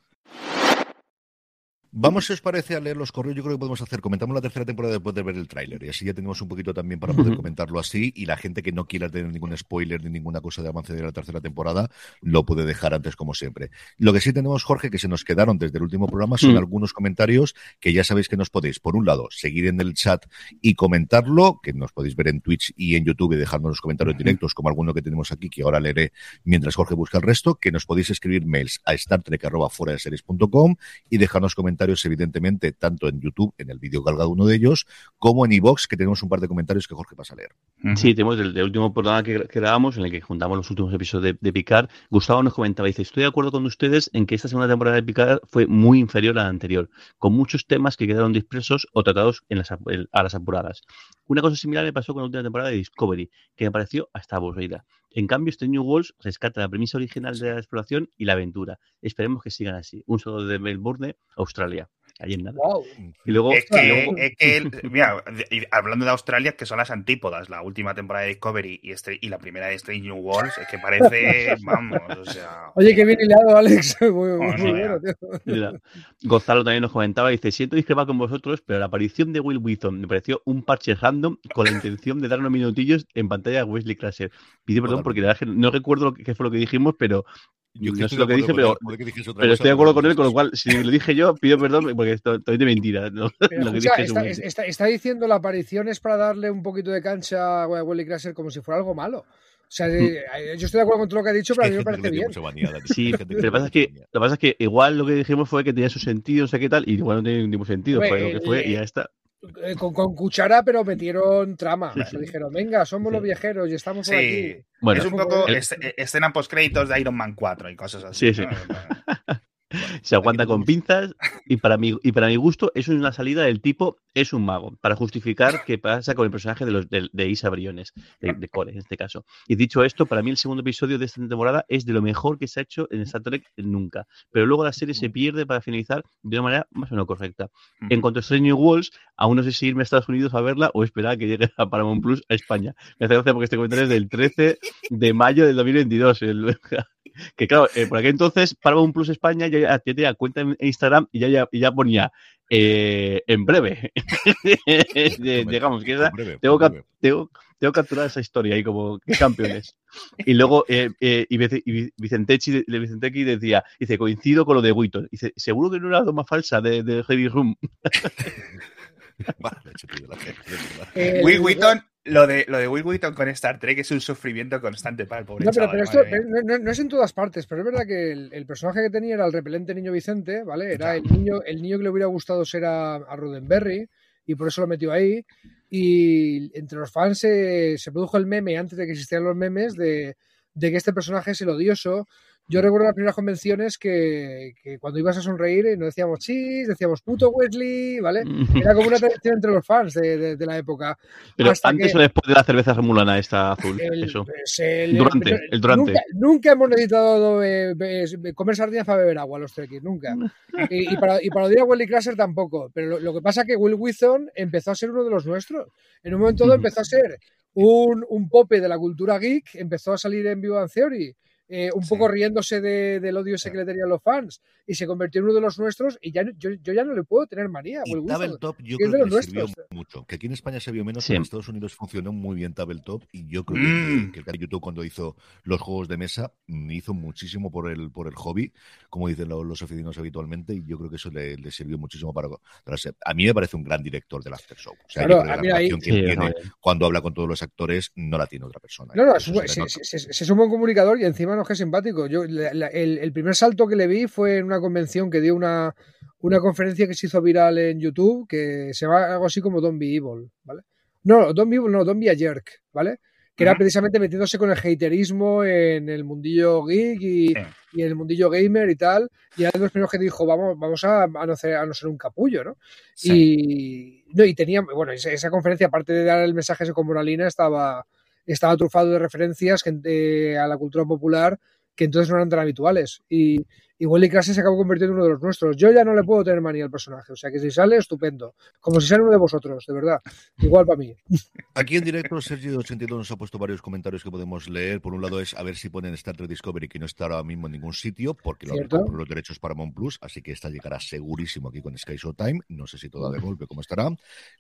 Vamos, si os parece, a leer los correos. Yo creo que podemos hacer. Comentamos la tercera temporada después de ver el tráiler. Y así ya tenemos un poquito también para poder comentarlo así. Y la gente que no quiera tener ningún spoiler ni ninguna cosa de avance de la tercera temporada, lo puede dejar antes, como siempre. Lo que sí tenemos, Jorge, que se nos quedaron desde el último programa, son mm. algunos comentarios que ya sabéis que nos podéis, por un lado, seguir en el chat y comentarlo, que nos podéis ver en Twitch y en YouTube y dejarnos los comentarios directos, como alguno que tenemos aquí, que ahora leeré mientras Jorge busca el resto, que nos podéis escribir mails a startrek.com y dejarnos comentarios, evidentemente, tanto en YouTube, en el vídeo cada uno de ellos, como en iVox, que tenemos un par de comentarios que Jorge pasa a leer. Sí, tenemos el, último programa que, grabamos, en el que juntamos los últimos episodios de, Picard. Gustavo nos comentaba, dice, estoy de acuerdo con ustedes en que esta segunda temporada de Picard fue muy inferior a la anterior, con muchos temas que quedaron dispersos o tratados en las, a las apuradas. Una cosa similar me pasó con la última temporada de Discovery, que me pareció hasta aburrida. En cambio, este New Worlds rescata la premisa original de la exploración y la aventura. Esperemos que sigan así. Un solo de Melbourne, Australia. Y luego, es que, [LAUGHS] mira, hablando de Australia, que son las antípodas, la última temporada de Discovery y, este, y la primera de Strange New Worlds, es que parece, [LAUGHS] vamos, o sea... Oye, qué bien hilado, Alex. [LAUGHS] Gonzalo también nos comentaba, dice, siento discrepar con vosotros, pero la aparición de Will Wheaton me pareció un parche random con la intención de dar unos minutillos en pantalla a Wesley Crusher. Pido perdón porque no recuerdo qué fue lo que dijimos, pero yo no sé lo que dije, pero, pero estoy de acuerdo con él, con lo cual, si lo dije yo, pido perdón porque estoy de mentira. [LAUGHS] está, diciendo la aparición es para darle un poquito de cancha a Willy Crasher como si fuera algo malo. O sea, mm. eh, yo estoy de acuerdo con todo lo que ha dicho, pero a mí me parece bien. [LAUGHS] Sí, pero lo, pasa es que, lo que pasa es que igual lo que dijimos fue que tenía su sentido, no sé qué tal, y igual no tiene ningún sentido, fue lo que fue y ya está. Eh, con, cuchara, pero metieron trama. dijeron, venga, somos los viajeros y estamos por aquí. Bueno, es un poco escena post créditos de Iron Man 4 y cosas así. Sí, sí. [LAUGHS] se aguanta con pinzas y para mi, y para mi gusto eso es una salida del tipo es un mago, para justificar qué pasa con el personaje de, los, de, Isa Briones, de, Core en este caso. Y dicho esto, para mí el segundo episodio de esta temporada es de lo mejor que se ha hecho en Star Trek nunca. Pero luego la serie se pierde para finalizar de una manera más o menos correcta. En cuanto a Strange Worlds, aún no sé si irme a Estados Unidos a verla o esperar a que llegue a Paramount Plus a España. Me hace gracia porque este comentario es del 13 de mayo del 2022. El, que claro, eh, por aquel entonces Paramount Plus España ya, ya tenía cuenta en Instagram y ya, ya, ponía eh, en breve. [LAUGHS] Digamos, que tengo, que, tengo, tengo capturar esa historia ahí como campeones. Y luego eh, eh, y Vicentechi, decía, dice, coincido con lo de Witton. Dice, seguro que no era la toma falsa de, de Heavy Room. [LAUGHS] Will Wheaton lo de, lo de Will Wheaton con Star Trek es un sufrimiento constante para el pobre No, pero, esto no, es en todas partes, pero es verdad que el, personaje que tenía era el repelente niño Vicente, ¿vale? Era el niño, el niño que le hubiera gustado ser a, a Roddenberry y por eso lo metió ahí. Y entre los fans se, se produjo el meme, antes de que existieran los memes, de, de que este personaje es el odioso, yo recuerdo las primeras convenciones que, que, cuando ibas a sonreír eh, no decíamos chis, decíamos puto Wesley, ¿vale? Era como una tradición entre los fans de, de, la época. Pero antes o después de la cerveza remulana esta azul, eso. El, durante, el durante. Nunca, hemos necesitado eh, comer sardinas para beber agua los trekkies, nunca. [LAUGHS] Y, y, para, y para odiar a Wesley Crusher tampoco. Pero lo, que pasa es que Will Withon empezó a ser uno de los nuestros. En un momento dado empezó a ser un, un pope de la cultura geek, empezó a salir en Vivo Theory eh, un poco riéndose del odio ese que le tenían los fans y se convirtió en uno de los nuestros y ya yo, ya no le puedo tener manía. Tabletop yo creo que, le sirvió mucho. Que aquí en España se vio menos, en Estados Unidos funcionó muy bien Tabletop y yo creo que, mm. el canal YouTube cuando hizo los juegos de mesa mm, hizo muchísimo por el, por el hobby, como dicen los, oficinos habitualmente y yo creo que eso le, sirvió muchísimo para, A mí me parece un gran director del After Show. O sea, la relación que tiene cuando habla con todos los actores no la tiene otra persona. No, no, es, es un buen comunicador y encima que es simpático. Yo, el, primer salto que le vi fue en una convención que dio una, una conferencia que se hizo viral en YouTube, que se llama algo así como Don't Be Evil, ¿vale? No, Don't Be Evil, no, Don't Be a Jerk, ¿vale? Que era precisamente metiéndose con el haterismo en el mundillo geek y, en el mundillo gamer y tal. Y era de los primeros que dijo, vamos, vamos a, no ser, a no ser un capullo, ¿no? Y, no, y tenía, bueno, esa, esa, conferencia, aparte de dar el mensaje ese con Moralina, estaba, estaba trufado de referencias a la cultura popular que entonces no eran tan habituales. Y, y Willy Clase se acabó convirtiendo en uno de los nuestros. Yo ya no le puedo tener manía al personaje, o sea que si sale, estupendo. Como si sale uno de vosotros, de verdad. Igual para mí. [LAUGHS] Aquí en directo, Sergio 82 nos ha puesto varios comentarios que podemos leer. Por un lado es a ver si ponen Star Trek Discovery, que no está ahora mismo en ningún sitio, porque lo han los derechos para Mon Plus, así que esta llegará segurísimo aquí con Sky Showtime. No sé si toda de golpe cómo estará.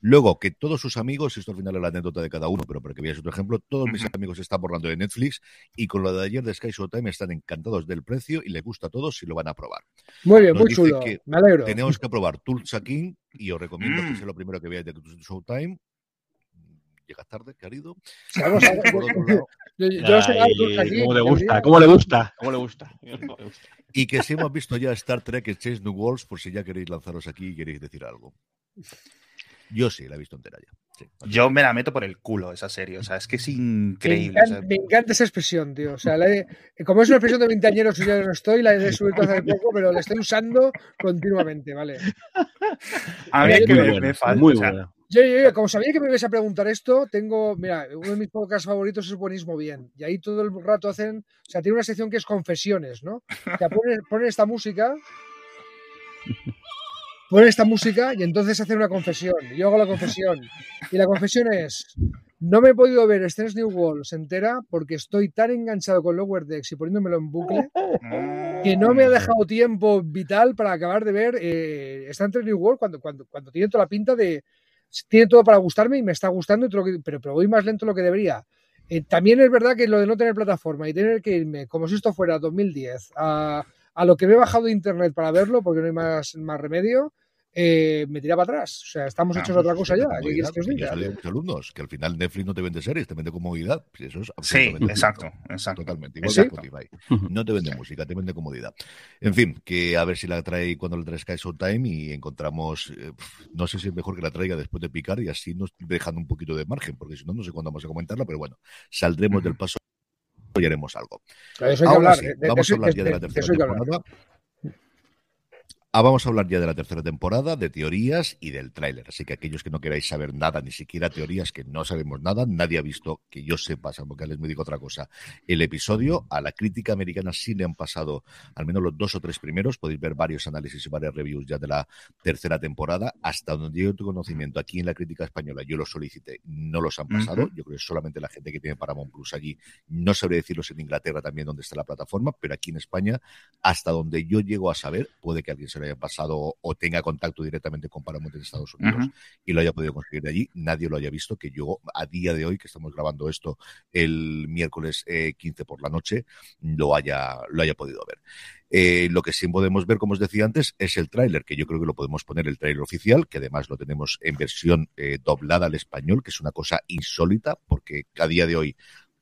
Luego, que todos sus amigos, esto al final es la anécdota de cada uno, pero para que veáis otro ejemplo, todos mis amigos están borrando de Netflix y con lo de ayer de Sky Showtime están encantados del precio y les gusta a todos lo van a probar. Muy bien, muy chulo. Me alegro. Tenemos que probar Tulsa King y os recomiendo que mm. sea lo primero que veáis de Showtime. Llegas tarde, querido. Vamos a ver. yo, yo ¿Cómo le gusta? ¿Cómo le gusta? ¿Cómo le gusta? y que si hemos visto ya Star Trek Chase New Worlds, por si ya queréis lanzaros aquí y queréis decir algo. Yo sí, la he visto entera ya. Yo me la meto por el culo esa serie, o sea, es que es increíble. Me encanta, esa expresión, tío. O sea, como es una expresión de veinteañeros, yo ya no estoy, la he subido hace poco, pero la estoy usando continuamente, ¿vale? A mí que me, falta. Muy buena. Yo, yo, como sabía que me ibas a preguntar esto, tengo, mira, uno de mis podcasts favoritos es Buenismo Bien. Y ahí todo el rato hacen, o sea, tiene una sección que es confesiones, ¿no? O sea, ponen esta música ponen esta música y entonces hacen una confesión. Yo hago la confesión. Y la confesión es, no me he podido ver Strange New Worlds entera porque estoy tan enganchado con Lower Decks y poniéndomelo en bucle que no me ha dejado tiempo vital para acabar de ver eh, Strange New World cuando, cuando, cuando tiene toda la pinta de... Tiene todo para gustarme y me está gustando, pero, pero voy más lento de lo que debería. Eh, también es verdad que lo de no tener plataforma y tener que irme, como si esto fuera 2010, a a lo que me he bajado de internet para verlo, porque no hay más, más remedio, eh, me tiraba atrás. O sea, estamos hechos de otra cosa ya. ¿Qué quieres que os diga? muchos alumnos, que al final Netflix no te vende series, te vende comodidad. Eso es sí, exacto, exacto. Totalmente. Igual que Spotify. No te vende música, te vende comodidad. En fin, que a ver si la trae cuando la trae Sky Time y encontramos, eh, no sé si es mejor que la traiga después de picar y así nos dejando un poquito de margen, porque si no, no sé cuándo vamos a comentarla, pero bueno, saldremos del paso haremos algo. vamos a hablar ya de la tercera temporada. Ah, vamos a hablar ya de la tercera temporada, de teorías y del tráiler. Así que aquellos que no queráis saber nada, ni siquiera teorías, que no sabemos nada, nadie ha visto, que yo sepa, salvo que les me digo otra cosa, el episodio. A la crítica americana sí le han pasado al menos los dos o tres primeros. Podéis ver varios análisis y varias reviews ya de la tercera temporada. Hasta donde yo tengo conocimiento, aquí en la crítica española, yo los solicité, no los han pasado. Yo creo que solamente la gente que tiene Paramount Plus allí. No sabría decirlos en Inglaterra también donde está la plataforma, pero aquí en España, hasta donde yo llego a saber, puede que alguien se lo haya pasado o tenga contacto directamente con Paramount en Estados Unidos y lo haya podido conseguir de allí, nadie lo haya visto, que yo a día de hoy, que estamos grabando esto el miércoles 15 eh, por la noche, lo haya, lo haya podido ver. Eh, lo que sí podemos ver, como os decía antes, es el tráiler, que yo creo que lo podemos poner el tráiler oficial, que además lo tenemos en versión eh, doblada al español, que es una cosa insólita, porque a día de hoy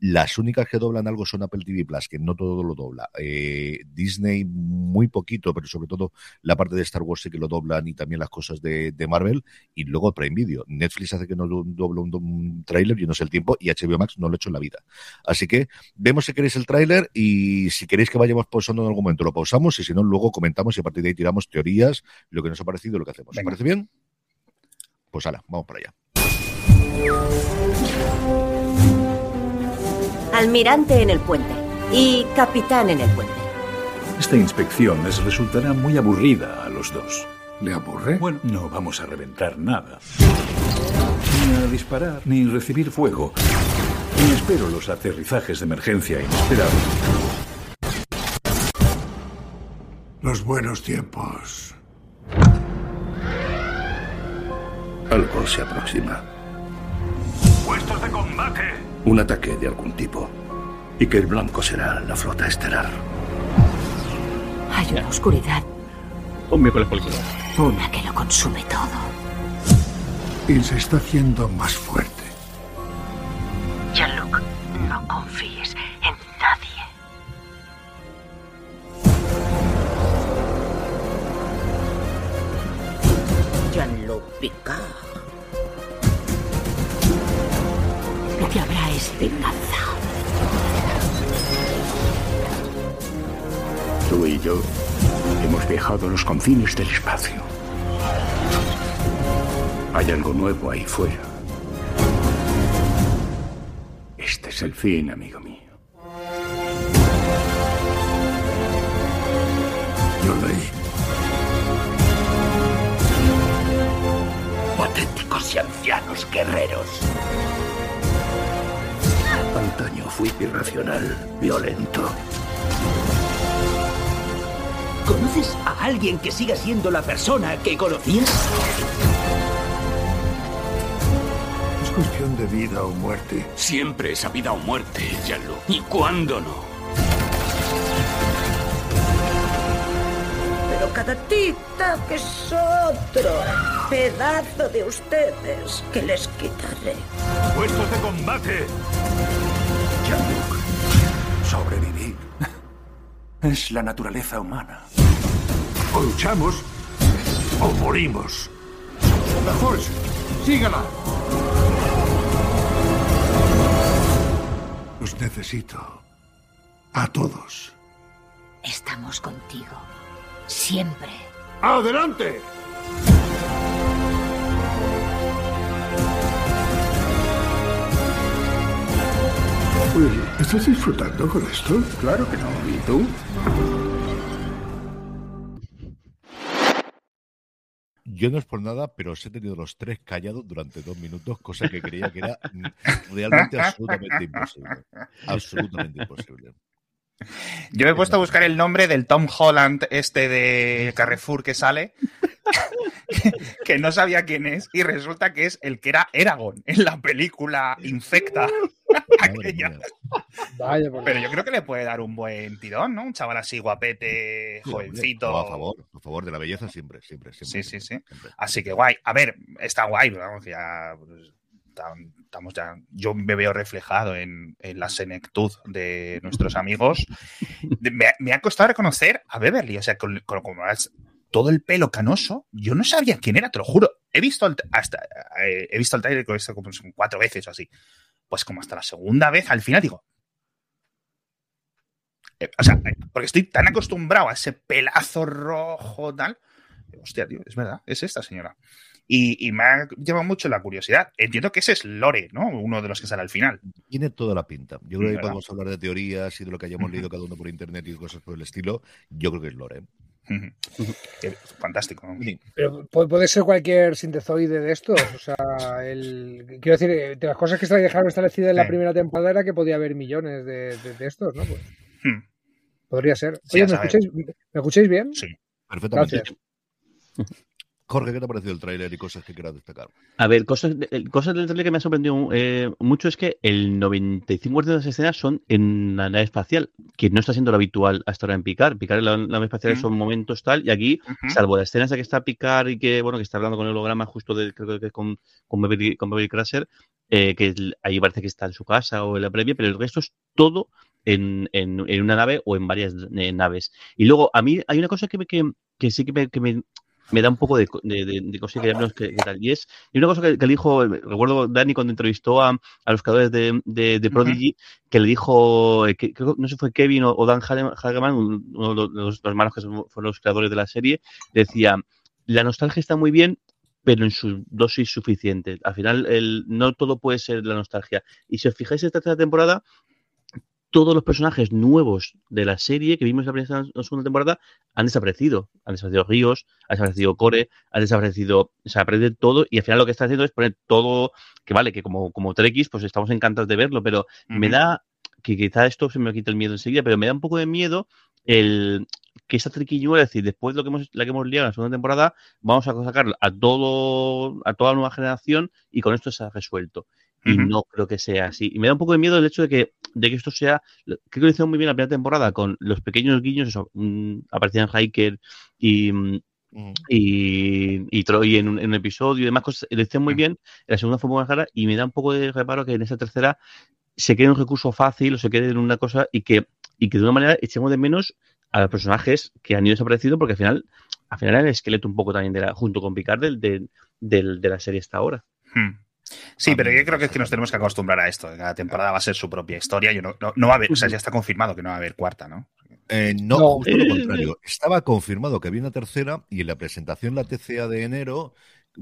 las únicas que doblan algo son Apple TV Plus, que no todo lo dobla. Eh, Disney muy poquito, pero sobre todo la parte de Star Wars sí que lo doblan y también las cosas de, Marvel. Y luego Prime Video. Netflix hace que no dobla un, un tráiler, yo no sé el tiempo, y HBO Max no lo he hecho en la vida. Así que vemos si queréis el tráiler y si queréis que vayamos pausando en algún momento lo pausamos y si no luego comentamos y a partir de ahí tiramos teorías, lo que nos ha parecido y lo que hacemos. ¿Os parece bien? Pues hala, vamos para allá. Almirante en el puente y capitán en el puente. Esta inspección les resultará muy aburrida a los dos. ¿Le aburre? Bueno, no vamos a reventar nada. Ni a disparar, ni recibir fuego. Ni espero los aterrizajes de emergencia inesperados. Los buenos tiempos. Algo se aproxima. Puestos de combate un ataque de algún tipo. Y que el blanco será la flota estelar. Hay una oscuridad. Un miércoles Una que lo consume todo. Y se está haciendo más fuerte. Jean-Luc, no confíes en nadie. Jean-Luc Picard. Tú y yo hemos viajado a los confines del espacio. Hay algo nuevo ahí fuera. Este es el fin, amigo mío. Yo leí. Patéticos y ancianos guerreros. Fui irracional, violento. ¿Conoces a alguien que siga siendo la persona que conocías? Es cuestión de vida o muerte. Siempre es a vida o muerte, Jean-Luc. ¿Y cuándo no? Pero cada tita que es otro pedazo de ustedes que les quitaré. Puestos de combate. Sobrevivir [LAUGHS] es la naturaleza humana. O luchamos o morimos. La Force, sígala. Los necesito. A todos. Estamos contigo. Siempre. ¡Adelante! Will, ¿estás disfrutando con esto? Claro que no. ¿Y tú? Yo no es por nada, pero os he tenido los tres callados durante dos minutos, cosa que creía que era realmente absolutamente imposible. Absolutamente imposible. Yo me he puesto a buscar el nombre del Tom Holland, este de Carrefour que sale, [LAUGHS] que no sabía quién es, y resulta que es el que era Eragon en la película Infecta. [LAUGHS] Aquella. Vaya, por Pero yo creo que le puede dar un buen tirón, ¿no? Un chaval así guapete, jovencito. No, a favor, a favor de la belleza siempre, siempre, siempre. Sí, sí, sí. siempre. Así que guay. A ver, está guay, pero vamos, ya. pues, tam- Estamos ya. Yo me veo reflejado en, en la senectud de nuestros amigos. Me, ha- me ha costado reconocer a Beverly, o sea, con, con- como es todo el pelo canoso, yo no sabía quién era, te lo juro. He visto el, hasta, eh, he visto el trailer con esto como cuatro veces o así. Pues como hasta la segunda vez, al final digo, eh, o sea, eh, porque estoy tan acostumbrado a ese pelazo rojo, tal. Hostia, tío, es verdad, es esta señora. Y, y me ha llevado mucho la curiosidad. Entiendo que ese es Lore, ¿no? Uno de los que sale al final. Tiene toda la pinta. Yo creo que podemos hablar de teorías y de lo que hayamos leído cada uno por internet y cosas por el estilo. Yo creo que es Lore. Fantástico. ¿no? Pero pu- puede ser cualquier sintezoide de estos. O sea, el, quiero decir, eh, de las cosas que se dejaron establecidas en la Sí. primera temporada era que podía haber millones de, de- de estos, ¿no? Pues, Hmm. podría ser. Oye, ¿me escucháis, ¿me escucháis bien? Sí. Perfectamente. Gracias. Jorge, ¿qué te ha parecido el tráiler y cosas que quieras destacar? A ver, cosas, cosas del trailer que me ha sorprendido eh, mucho es que el 95% de las escenas son en la nave espacial, que no está siendo lo habitual hasta ahora en Picar. Picar en la nave espacial Mm. son momentos tal, y aquí, Ujú. salvo las escenas de que está Picar y que, bueno, que está hablando con el holograma justo de, creo que con, con Beverly, con Beverly Crusher, eh, que ahí parece que está en su casa o en la previa, pero el resto es todo en, en- en una nave o en varias eh, naves. Y luego, a mí hay una cosa que, me- que, que sí que me, que me- me da un poco de, de, de, de cosilla que tal. Y es y una cosa que, que le dijo, recuerdo Dani cuando entrevistó a, a los creadores de, de, Prodigy, que le dijo, eh, que, no sé si fue Kevin o, o Dan Hage- Hageman, un- uno de los, los hermanos que son- fueron los creadores de la serie, decía, la nostalgia está muy bien, pero en su dosis suficiente. Al final, el, no todo puede ser la nostalgia. Y si os fijáis esta tercera temporada, todos los personajes nuevos de la serie que vimos en la segunda temporada han desaparecido. Han desaparecido Ríos, ha desaparecido Core, ha desaparecido, se aparece todo y al final lo que está haciendo es poner todo, que vale, que como, como Trekkies, pues estamos encantados de verlo, pero me da, que quizá esto se me quita el miedo enseguida, pero me da un poco de miedo el que esa triquiñuela, es decir, después de lo que hemos, la que hemos liado en la segunda temporada, vamos a sacar a todo, a toda la nueva generación y con esto se ha resuelto. Y no creo que sea así. Y me da un poco de miedo el hecho de que, de que esto sea. Creo que lo hicieron muy bien la primera temporada con los pequeños guiños. Eso, mm, aparecían Hiker y, mm, y, y Troy en un, en un episodio y demás cosas. Lo hicieron muy bien. En la segunda fue muy cara y me da un poco de reparo que en esa tercera se quede un recurso fácil o se quede en una cosa y que, y que de una manera echemos de menos a los personajes que han ido desapareciendo porque al final, al final era el esqueleto un poco también de la, junto con Picard del- de la serie hasta ahora. Hmm. Sí, pero yo creo que es que nos tenemos que acostumbrar a esto. Cada temporada va a ser su propia historia. Yo no, no, no va a haber, o sea, ya está confirmado que no va a haber cuarta, ¿no? Eh, no, No. justo lo contrario. [LAUGHS] Estaba confirmado que había una tercera y en la presentación la TCA de enero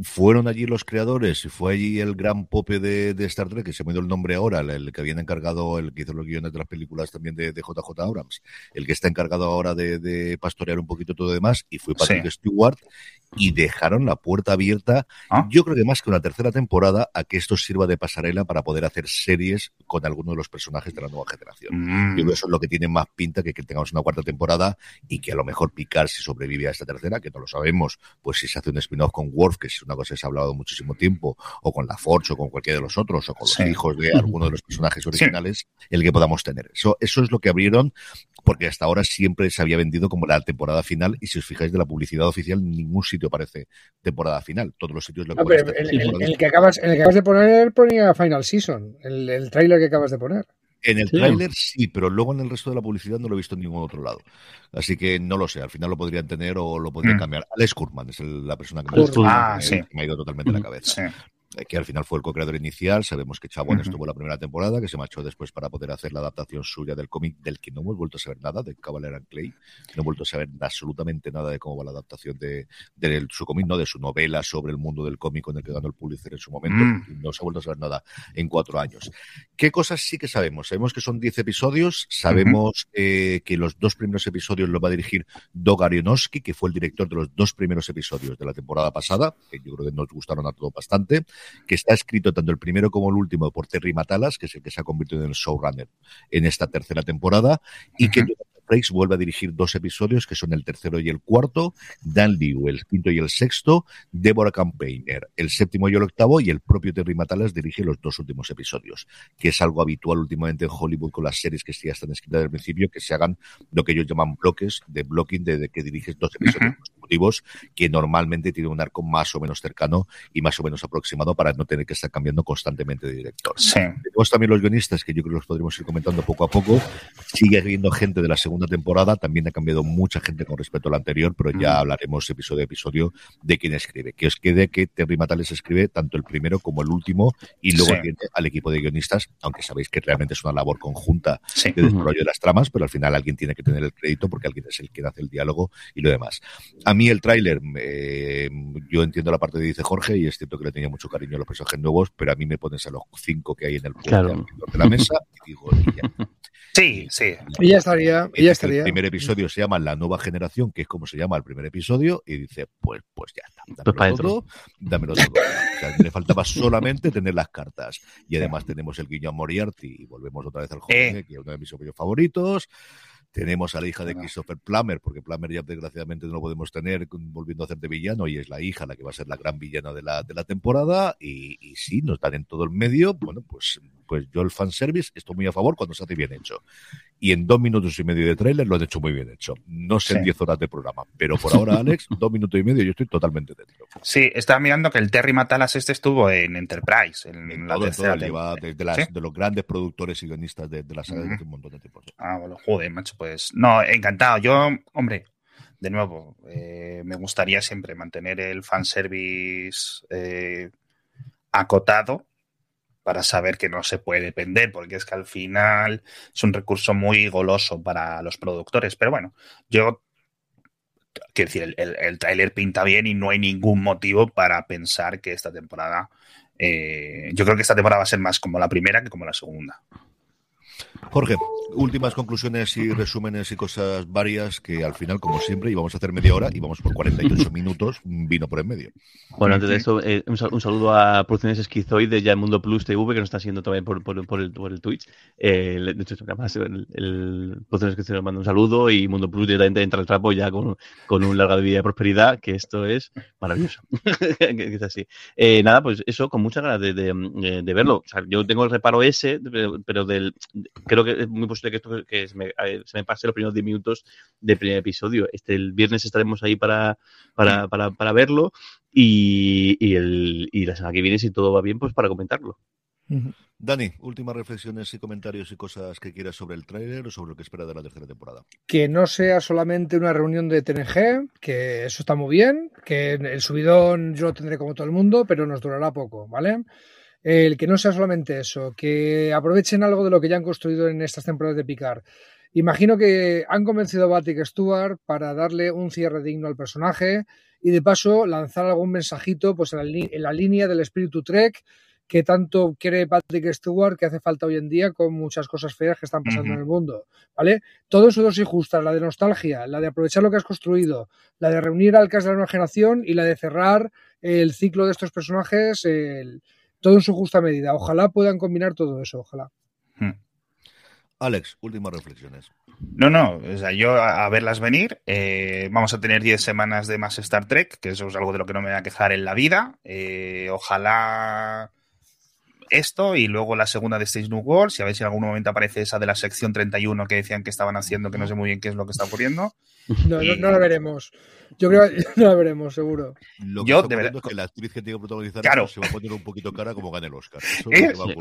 fueron allí los creadores y fue allí el gran pope de, Star Trek, que se me dio el nombre ahora, el, que habían encargado, el que hizo los guiones de las películas también de, JJ Abrams, el que está encargado ahora de, pastorear un poquito todo demás, y fue Patrick Stewart, y dejaron la puerta abierta, ah. yo creo que más que una tercera temporada, a que esto sirva de pasarela para poder hacer series con algunos de los personajes de la nueva generación. Mm. Yo creo que eso es lo que tiene más pinta que que tengamos una cuarta temporada y que a lo mejor Picard si sobrevive a esta tercera, que no lo sabemos, pues si se hace un spin-off con Worf, que es una cosa que se ha hablado muchísimo tiempo, o con la Forge, o con cualquiera de los otros, o con los hijos de alguno de los personajes originales, el que podamos tener. Eso, eso es lo que abrieron porque hasta ahora siempre se había vendido como la temporada final y si os fijáis de la publicidad oficial, ningún sitio aparece temporada final. Todos los sitios lo no, el, que acabas, el que acabas de poner ponía Final Season, el, el tráiler que acabas de poner. En el tráiler sí, pero luego en el resto de la publicidad no lo he visto en ningún otro lado. Así que no lo sé, al final lo podrían tener o lo podrían mm. cambiar. Alex Kurman es la persona que me, ah, me, ha ido totalmente la cabeza. Eh, que al final fue el co-creador inicial. Sabemos que Chabón estuvo la primera temporada, que se marchó después para poder hacer la adaptación suya del cómic, del que no hemos vuelto a saber nada, de Cavalier and Clay. No he vuelto a saber absolutamente nada de cómo va la adaptación de, su cómic, no de su novela sobre el mundo del cómic con el que ganó el Pulitzer en su momento. Mm. No se ha vuelto a saber nada en cuatro años. ¿Qué cosas sí que sabemos? Sabemos que son diez episodios, sabemos eh, que los dos primeros episodios los va a dirigir Doug Arionowski, que fue el director de los dos primeros episodios de la temporada pasada, que yo creo que nos gustaron a todos bastante que está escrito tanto el primero como el último por Terry Matalas, que es el que se ha convertido en el showrunner en esta tercera temporada, y que Frakes vuelve a dirigir dos episodios, que son el tercero y el cuarto, Dan Liu, el quinto y el sexto, Deborah Campaigner, el séptimo y el octavo, y el propio Terry Matalas dirige los dos últimos episodios, que es algo habitual últimamente en Hollywood con las series que ya están escritas desde el principio, que se hagan lo que ellos llaman bloques de blocking, de, que diriges dos episodios consecutivos, que normalmente tienen un arco más o menos cercano y más o menos aproximado para no tener que estar cambiando constantemente de director. Tenemos también los guionistas, que yo creo que los podremos ir comentando poco a poco. Sigue habiendo gente de la segunda temporada, también ha cambiado mucha gente con respecto a la anterior, pero ya hablaremos episodio a episodio de quién escribe. Que os quede que Terry Matales escribe tanto el primero como el último y luego tiene al equipo de guionistas, aunque sabéis que realmente es una labor conjunta de desarrollo de las tramas, pero al final alguien tiene que tener el crédito porque alguien es el que hace el diálogo y lo demás. A mí el tráiler, eh, yo entiendo la parte que dice Jorge y es cierto que le tenía mucho cariño a los personajes nuevos, pero a mí me pones a los cinco que hay en el de la mesa y digo, ya. [LAUGHS] Sí, sí. Y ya estaría, y ya estaría. El primer episodio se llama La Nueva Generación, que es como se llama el primer episodio, y dice, pues, pues ya está. Dámelo pues todo, dámelo todo. le faltaba solamente tener las cartas. Y además tenemos el guiño a Moriarty, y volvemos otra vez al joven, eh. que es uno de mis favoritos. Tenemos a la hija de Christopher Plummer, porque Plummer ya desgraciadamente no lo podemos tener volviendo a hacer de villano y es la hija la que va a ser la gran villana de la, de la temporada. Y, y sí, nos dan en todo el medio. Bueno, pues pues yo el fanservice estoy muy a favor cuando se hace bien hecho. Y en dos minutos y medio de trailer lo han hecho muy bien hecho. No sé en diez horas de programa, pero por ahora, Alex, [LAUGHS] dos minutos y medio yo estoy totalmente dentro. Sí, estaba mirando que el Terry Matalas este estuvo en Enterprise, en, la tercera de, los grandes productores y guionistas de, la saga de un montón de tiempo. Ah, bueno, joder, macho, pues no, encantado. Yo, hombre, de nuevo, eh, me gustaría siempre mantener el fanservice eh, acotado, para saber que no se puede depender, porque es que al final es un recurso muy goloso para los productores. Pero bueno, yo quiero decir, el, el, tráiler pinta bien y no hay ningún motivo para pensar que esta temporada, eh, yo creo que esta temporada va a ser más como la primera que como la segunda. Jorge, últimas conclusiones y resúmenes y cosas varias que al final, como siempre, íbamos a hacer media hora y vamos por 48 [LAUGHS] minutos, vino por en medio. Bueno, antes de eso, eh, un, saludo a Producciones Esquizoides ya en Mundo Plus TV, que nos está haciendo también por, por, el, por el, Twitch. Eh, de hecho, además, el, el Producciones Esquizoides manda un saludo y Mundo Plus directamente entra al trapo ya con, con un larga vida de prosperidad, que esto es maravilloso. [LAUGHS] que es así. Eh, nada, pues eso, con muchas ganas de, de, de verlo. O sea, yo tengo el reparo ese, pero del creo que es muy posible que esto que se, me, se me pase los primeros 10 minutos del primer episodio. Este, el viernes estaremos ahí para, para, para, para verlo y, y, el, y la semana que viene, si todo va bien, pues para comentarlo. Dani, últimas reflexiones y comentarios y cosas que quieras sobre el tráiler o sobre lo que espera de la tercera temporada. Que no sea solamente una reunión de TNG, que eso está muy bien, que el subidón yo lo tendré como todo el mundo, pero nos durará poco, ¿vale? El que no sea solamente eso, que aprovechen algo de lo que ya han construido en estas temporadas de Picard Imagino que han convencido a Patrick Stewart para darle un cierre digno al personaje y de paso lanzar algún mensajito pues, en, la, línea del espíritu Trek que tanto quiere Patrick Stewart que hace falta hoy en día con muchas cosas feas que están pasando en el mundo, ¿vale? Todo su dosis justa, la de nostalgia, la de aprovechar lo que has construido, la de reunir al cast de la nueva generación y la de cerrar el ciclo de estos personajes, todo en su justa medida. Ojalá puedan combinar todo eso, ojalá. Hmm. Alex, últimas reflexiones. No, no, o sea, yo a, verlas venir. Eh, vamos a tener 10 semanas de más Star Trek, que eso es algo de lo que no me voy a quejar en la vida. Eh, ojalá esto y luego la segunda de Stage New World, si a ver si en algún momento aparece esa de la sección 31 que decían que estaban haciendo, que no sé muy bien qué es lo que está ocurriendo. No, no, no la veremos. Yo creo que [LAUGHS] no la veremos, seguro. Lo que Yo, de verdad. Es que la actriz que tiene que protagonizar claro. se va a poner un poquito cara como gane el Oscar.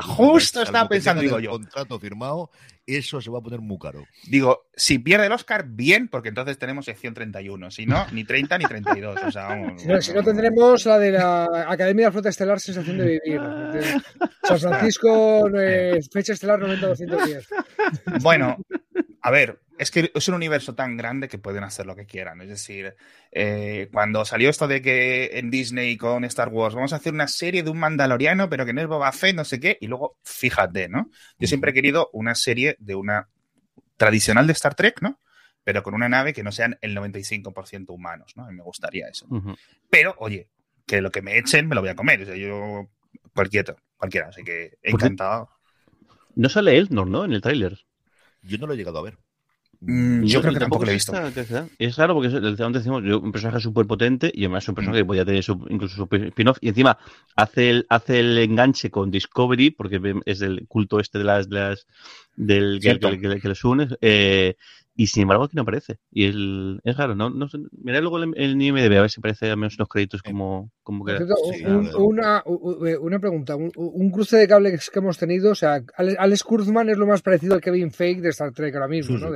justo estaba pensando, digo yo. contrato firmado, eso se va a poner muy caro. Digo, si pierde el Oscar, bien, porque entonces tenemos sección 31. Si no, ni 30 ni 32. O sea, vamos, si, no, si no, tendremos la de la Academia de Flota Estelar Sensación de Vivir. [LAUGHS] San Francisco, eh, fecha estelar 90-210. Bueno, a ver, es que es un universo tan grande que pueden hacer lo que quieran. Es decir, eh, cuando salió esto de que en Disney con Star Wars vamos a hacer una serie de un mandaloriano, pero que no es Boba Fett, no sé qué, y luego fíjate, ¿no? Yo siempre he querido una serie de una tradicional de Star Trek, ¿no? Pero con una nave que no sean el 95% humanos, ¿no? me gustaría eso. Pero, oye, que lo que me echen me lo voy a comer. O sea, yo cualquiera, cualquiera. Así que encantado. No sale él, ¿no? En el tráiler. Yo no lo he llegado a ver. Mm, yo, creo que tampoco lo he visto. Es raro porque decimos, un personaje súper potente y además un personaje mm. que podía tener incluso su spin-off y encima hace el, hace el enganche con Discovery porque es del culto este de las, de las del que, que, les une. Eh, y sin embargo aquí no aparece. Y el, es raro, ¿no? no mirad luego el, el IMDB a ver si aparece al menos los créditos como, como que... una, una pregunta, un, cruce de cables que hemos tenido, o sea, Alex Kurzman es lo más parecido al Kevin Fake de Star Trek ahora mismo, ¿no?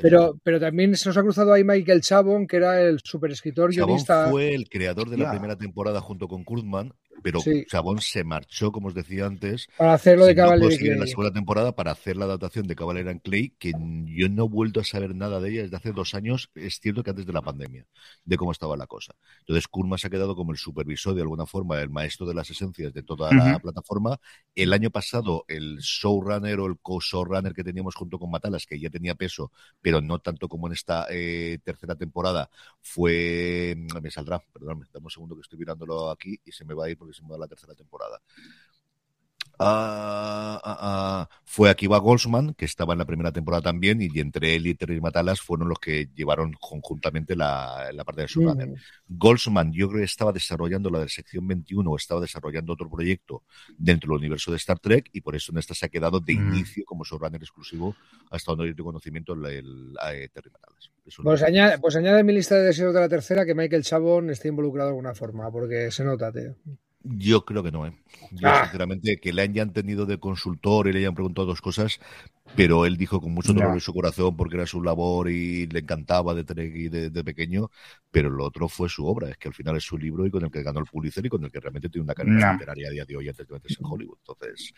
pero, pero también se nos ha cruzado ahí Michael Chabon, que era el super escritor guionista. fue el creador de la primera temporada junto con Kurzman pero Chabón se marchó, como os decía antes, para hacerlo de Cavalera en la segunda temporada para hacer la adaptación de Cavalera en Clay, que yo no he vuelto a saber nada de ella desde hace dos años, es cierto que antes de la pandemia, de cómo estaba la cosa. Entonces, Kurma se ha quedado como el supervisor de alguna forma, el maestro de las esencias de toda la plataforma. El año pasado, el showrunner o el co-showrunner que teníamos junto con Matalas, que ya tenía peso, pero no tanto como en esta eh, tercera temporada, fue. Me saldrá, perdón, dame un segundo que estoy mirándolo aquí y se me va a ir porque se la tercera temporada. Ah, ah, ah, fue Akiva Goldsman, que estaba en la primera temporada también, y entre él y Terry Matalas fueron los que llevaron conjuntamente la, parte de su Mm. Goldsman, yo creo que estaba desarrollando la de sección 21 o estaba desarrollando otro proyecto dentro del universo de Star Trek, y por eso en esta se ha quedado de mm. inicio como showrunner exclusivo hasta donde yo tengo conocimiento el, eh, Terry Matalas. Pues añade, pues añade en mi lista de deseos de la tercera que Michael Chabón esté involucrado de alguna forma, porque se nota, tío. Yo creo que no, ¿eh? Yo, ah. sinceramente, que le hayan tenido de consultor y le hayan preguntado dos cosas, pero él dijo con mucho dolor en su corazón porque era su labor y le encantaba de, de, de, pequeño, pero lo otro fue su obra, es que al final es su libro y con el que ganó el Pulitzer y con el que realmente tiene una carrera literaria a día de hoy antes de meterse en Hollywood. Entonces,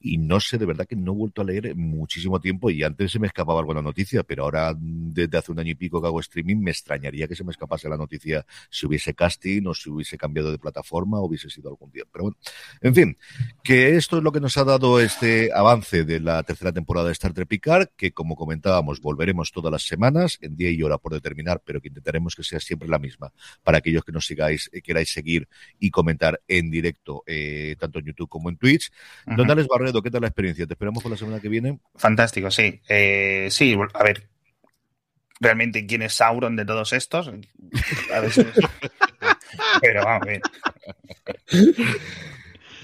y no sé, de verdad que no he vuelto a leer muchísimo tiempo y antes se me escapaba alguna noticia, pero ahora desde hace un año y pico que hago streaming me extrañaría que se me escapase la noticia si hubiese casting o si hubiese cambiado de plataforma o hubiese sido algún día. Pero bueno, en fin, que esto es lo que nos ha dado este avance de la tercera temporada de Star Trek Picard, que como comentábamos, volveremos todas las semanas, en día y hora por determinar, pero que intentaremos que sea siempre la misma para aquellos que nos sigáis, eh, queráis seguir y comentar en directo, eh, tanto en YouTube como en Twitch. Don Alex Barredo, ¿qué tal la experiencia? ¿Te esperamos por la semana que viene? Fantástico, sí. Eh, sí, a ver, realmente quién es Sauron de todos estos. A veces... [LAUGHS] Pero vamos, bien.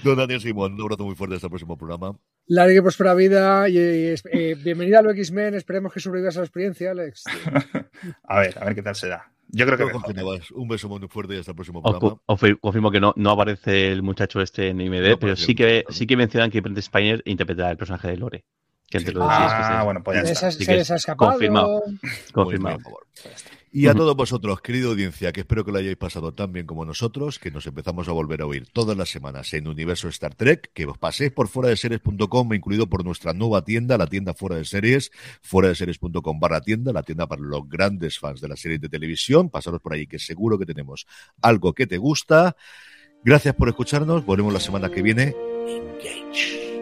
Don Daniel Simón, un abrazo muy fuerte hasta el próximo programa. Larga y próspera vida y, eh, bienvenida a los X-Men. Esperemos que sobrevivas a la experiencia, Alex. [LAUGHS] a ver, a ver qué tal será. Yo creo que mejor. Un beso muy fuerte y hasta el próximo programa. confirmo que no, no aparece el muchacho este en IMD, pero sí que, sí que mencionan que Brent Spiner interpretará el personaje de Lore. Que ah, bueno, pues ya está. Se, les ha escapado. Confirmado. Confirmado. Y a todos vosotros, querida audiencia, que espero que lo hayáis pasado tan bien como nosotros, que nos empezamos a volver a oír todas las semanas en Universo Star Trek, que os paséis por fuera de series.com, incluido por nuestra nueva tienda, la tienda fuera de series, fuera de series.com barra tienda, la tienda para los grandes fans de la serie de televisión. Pasaros por ahí, que seguro que tenemos algo que te gusta. Gracias por escucharnos. Volvemos la semana que viene. Engage.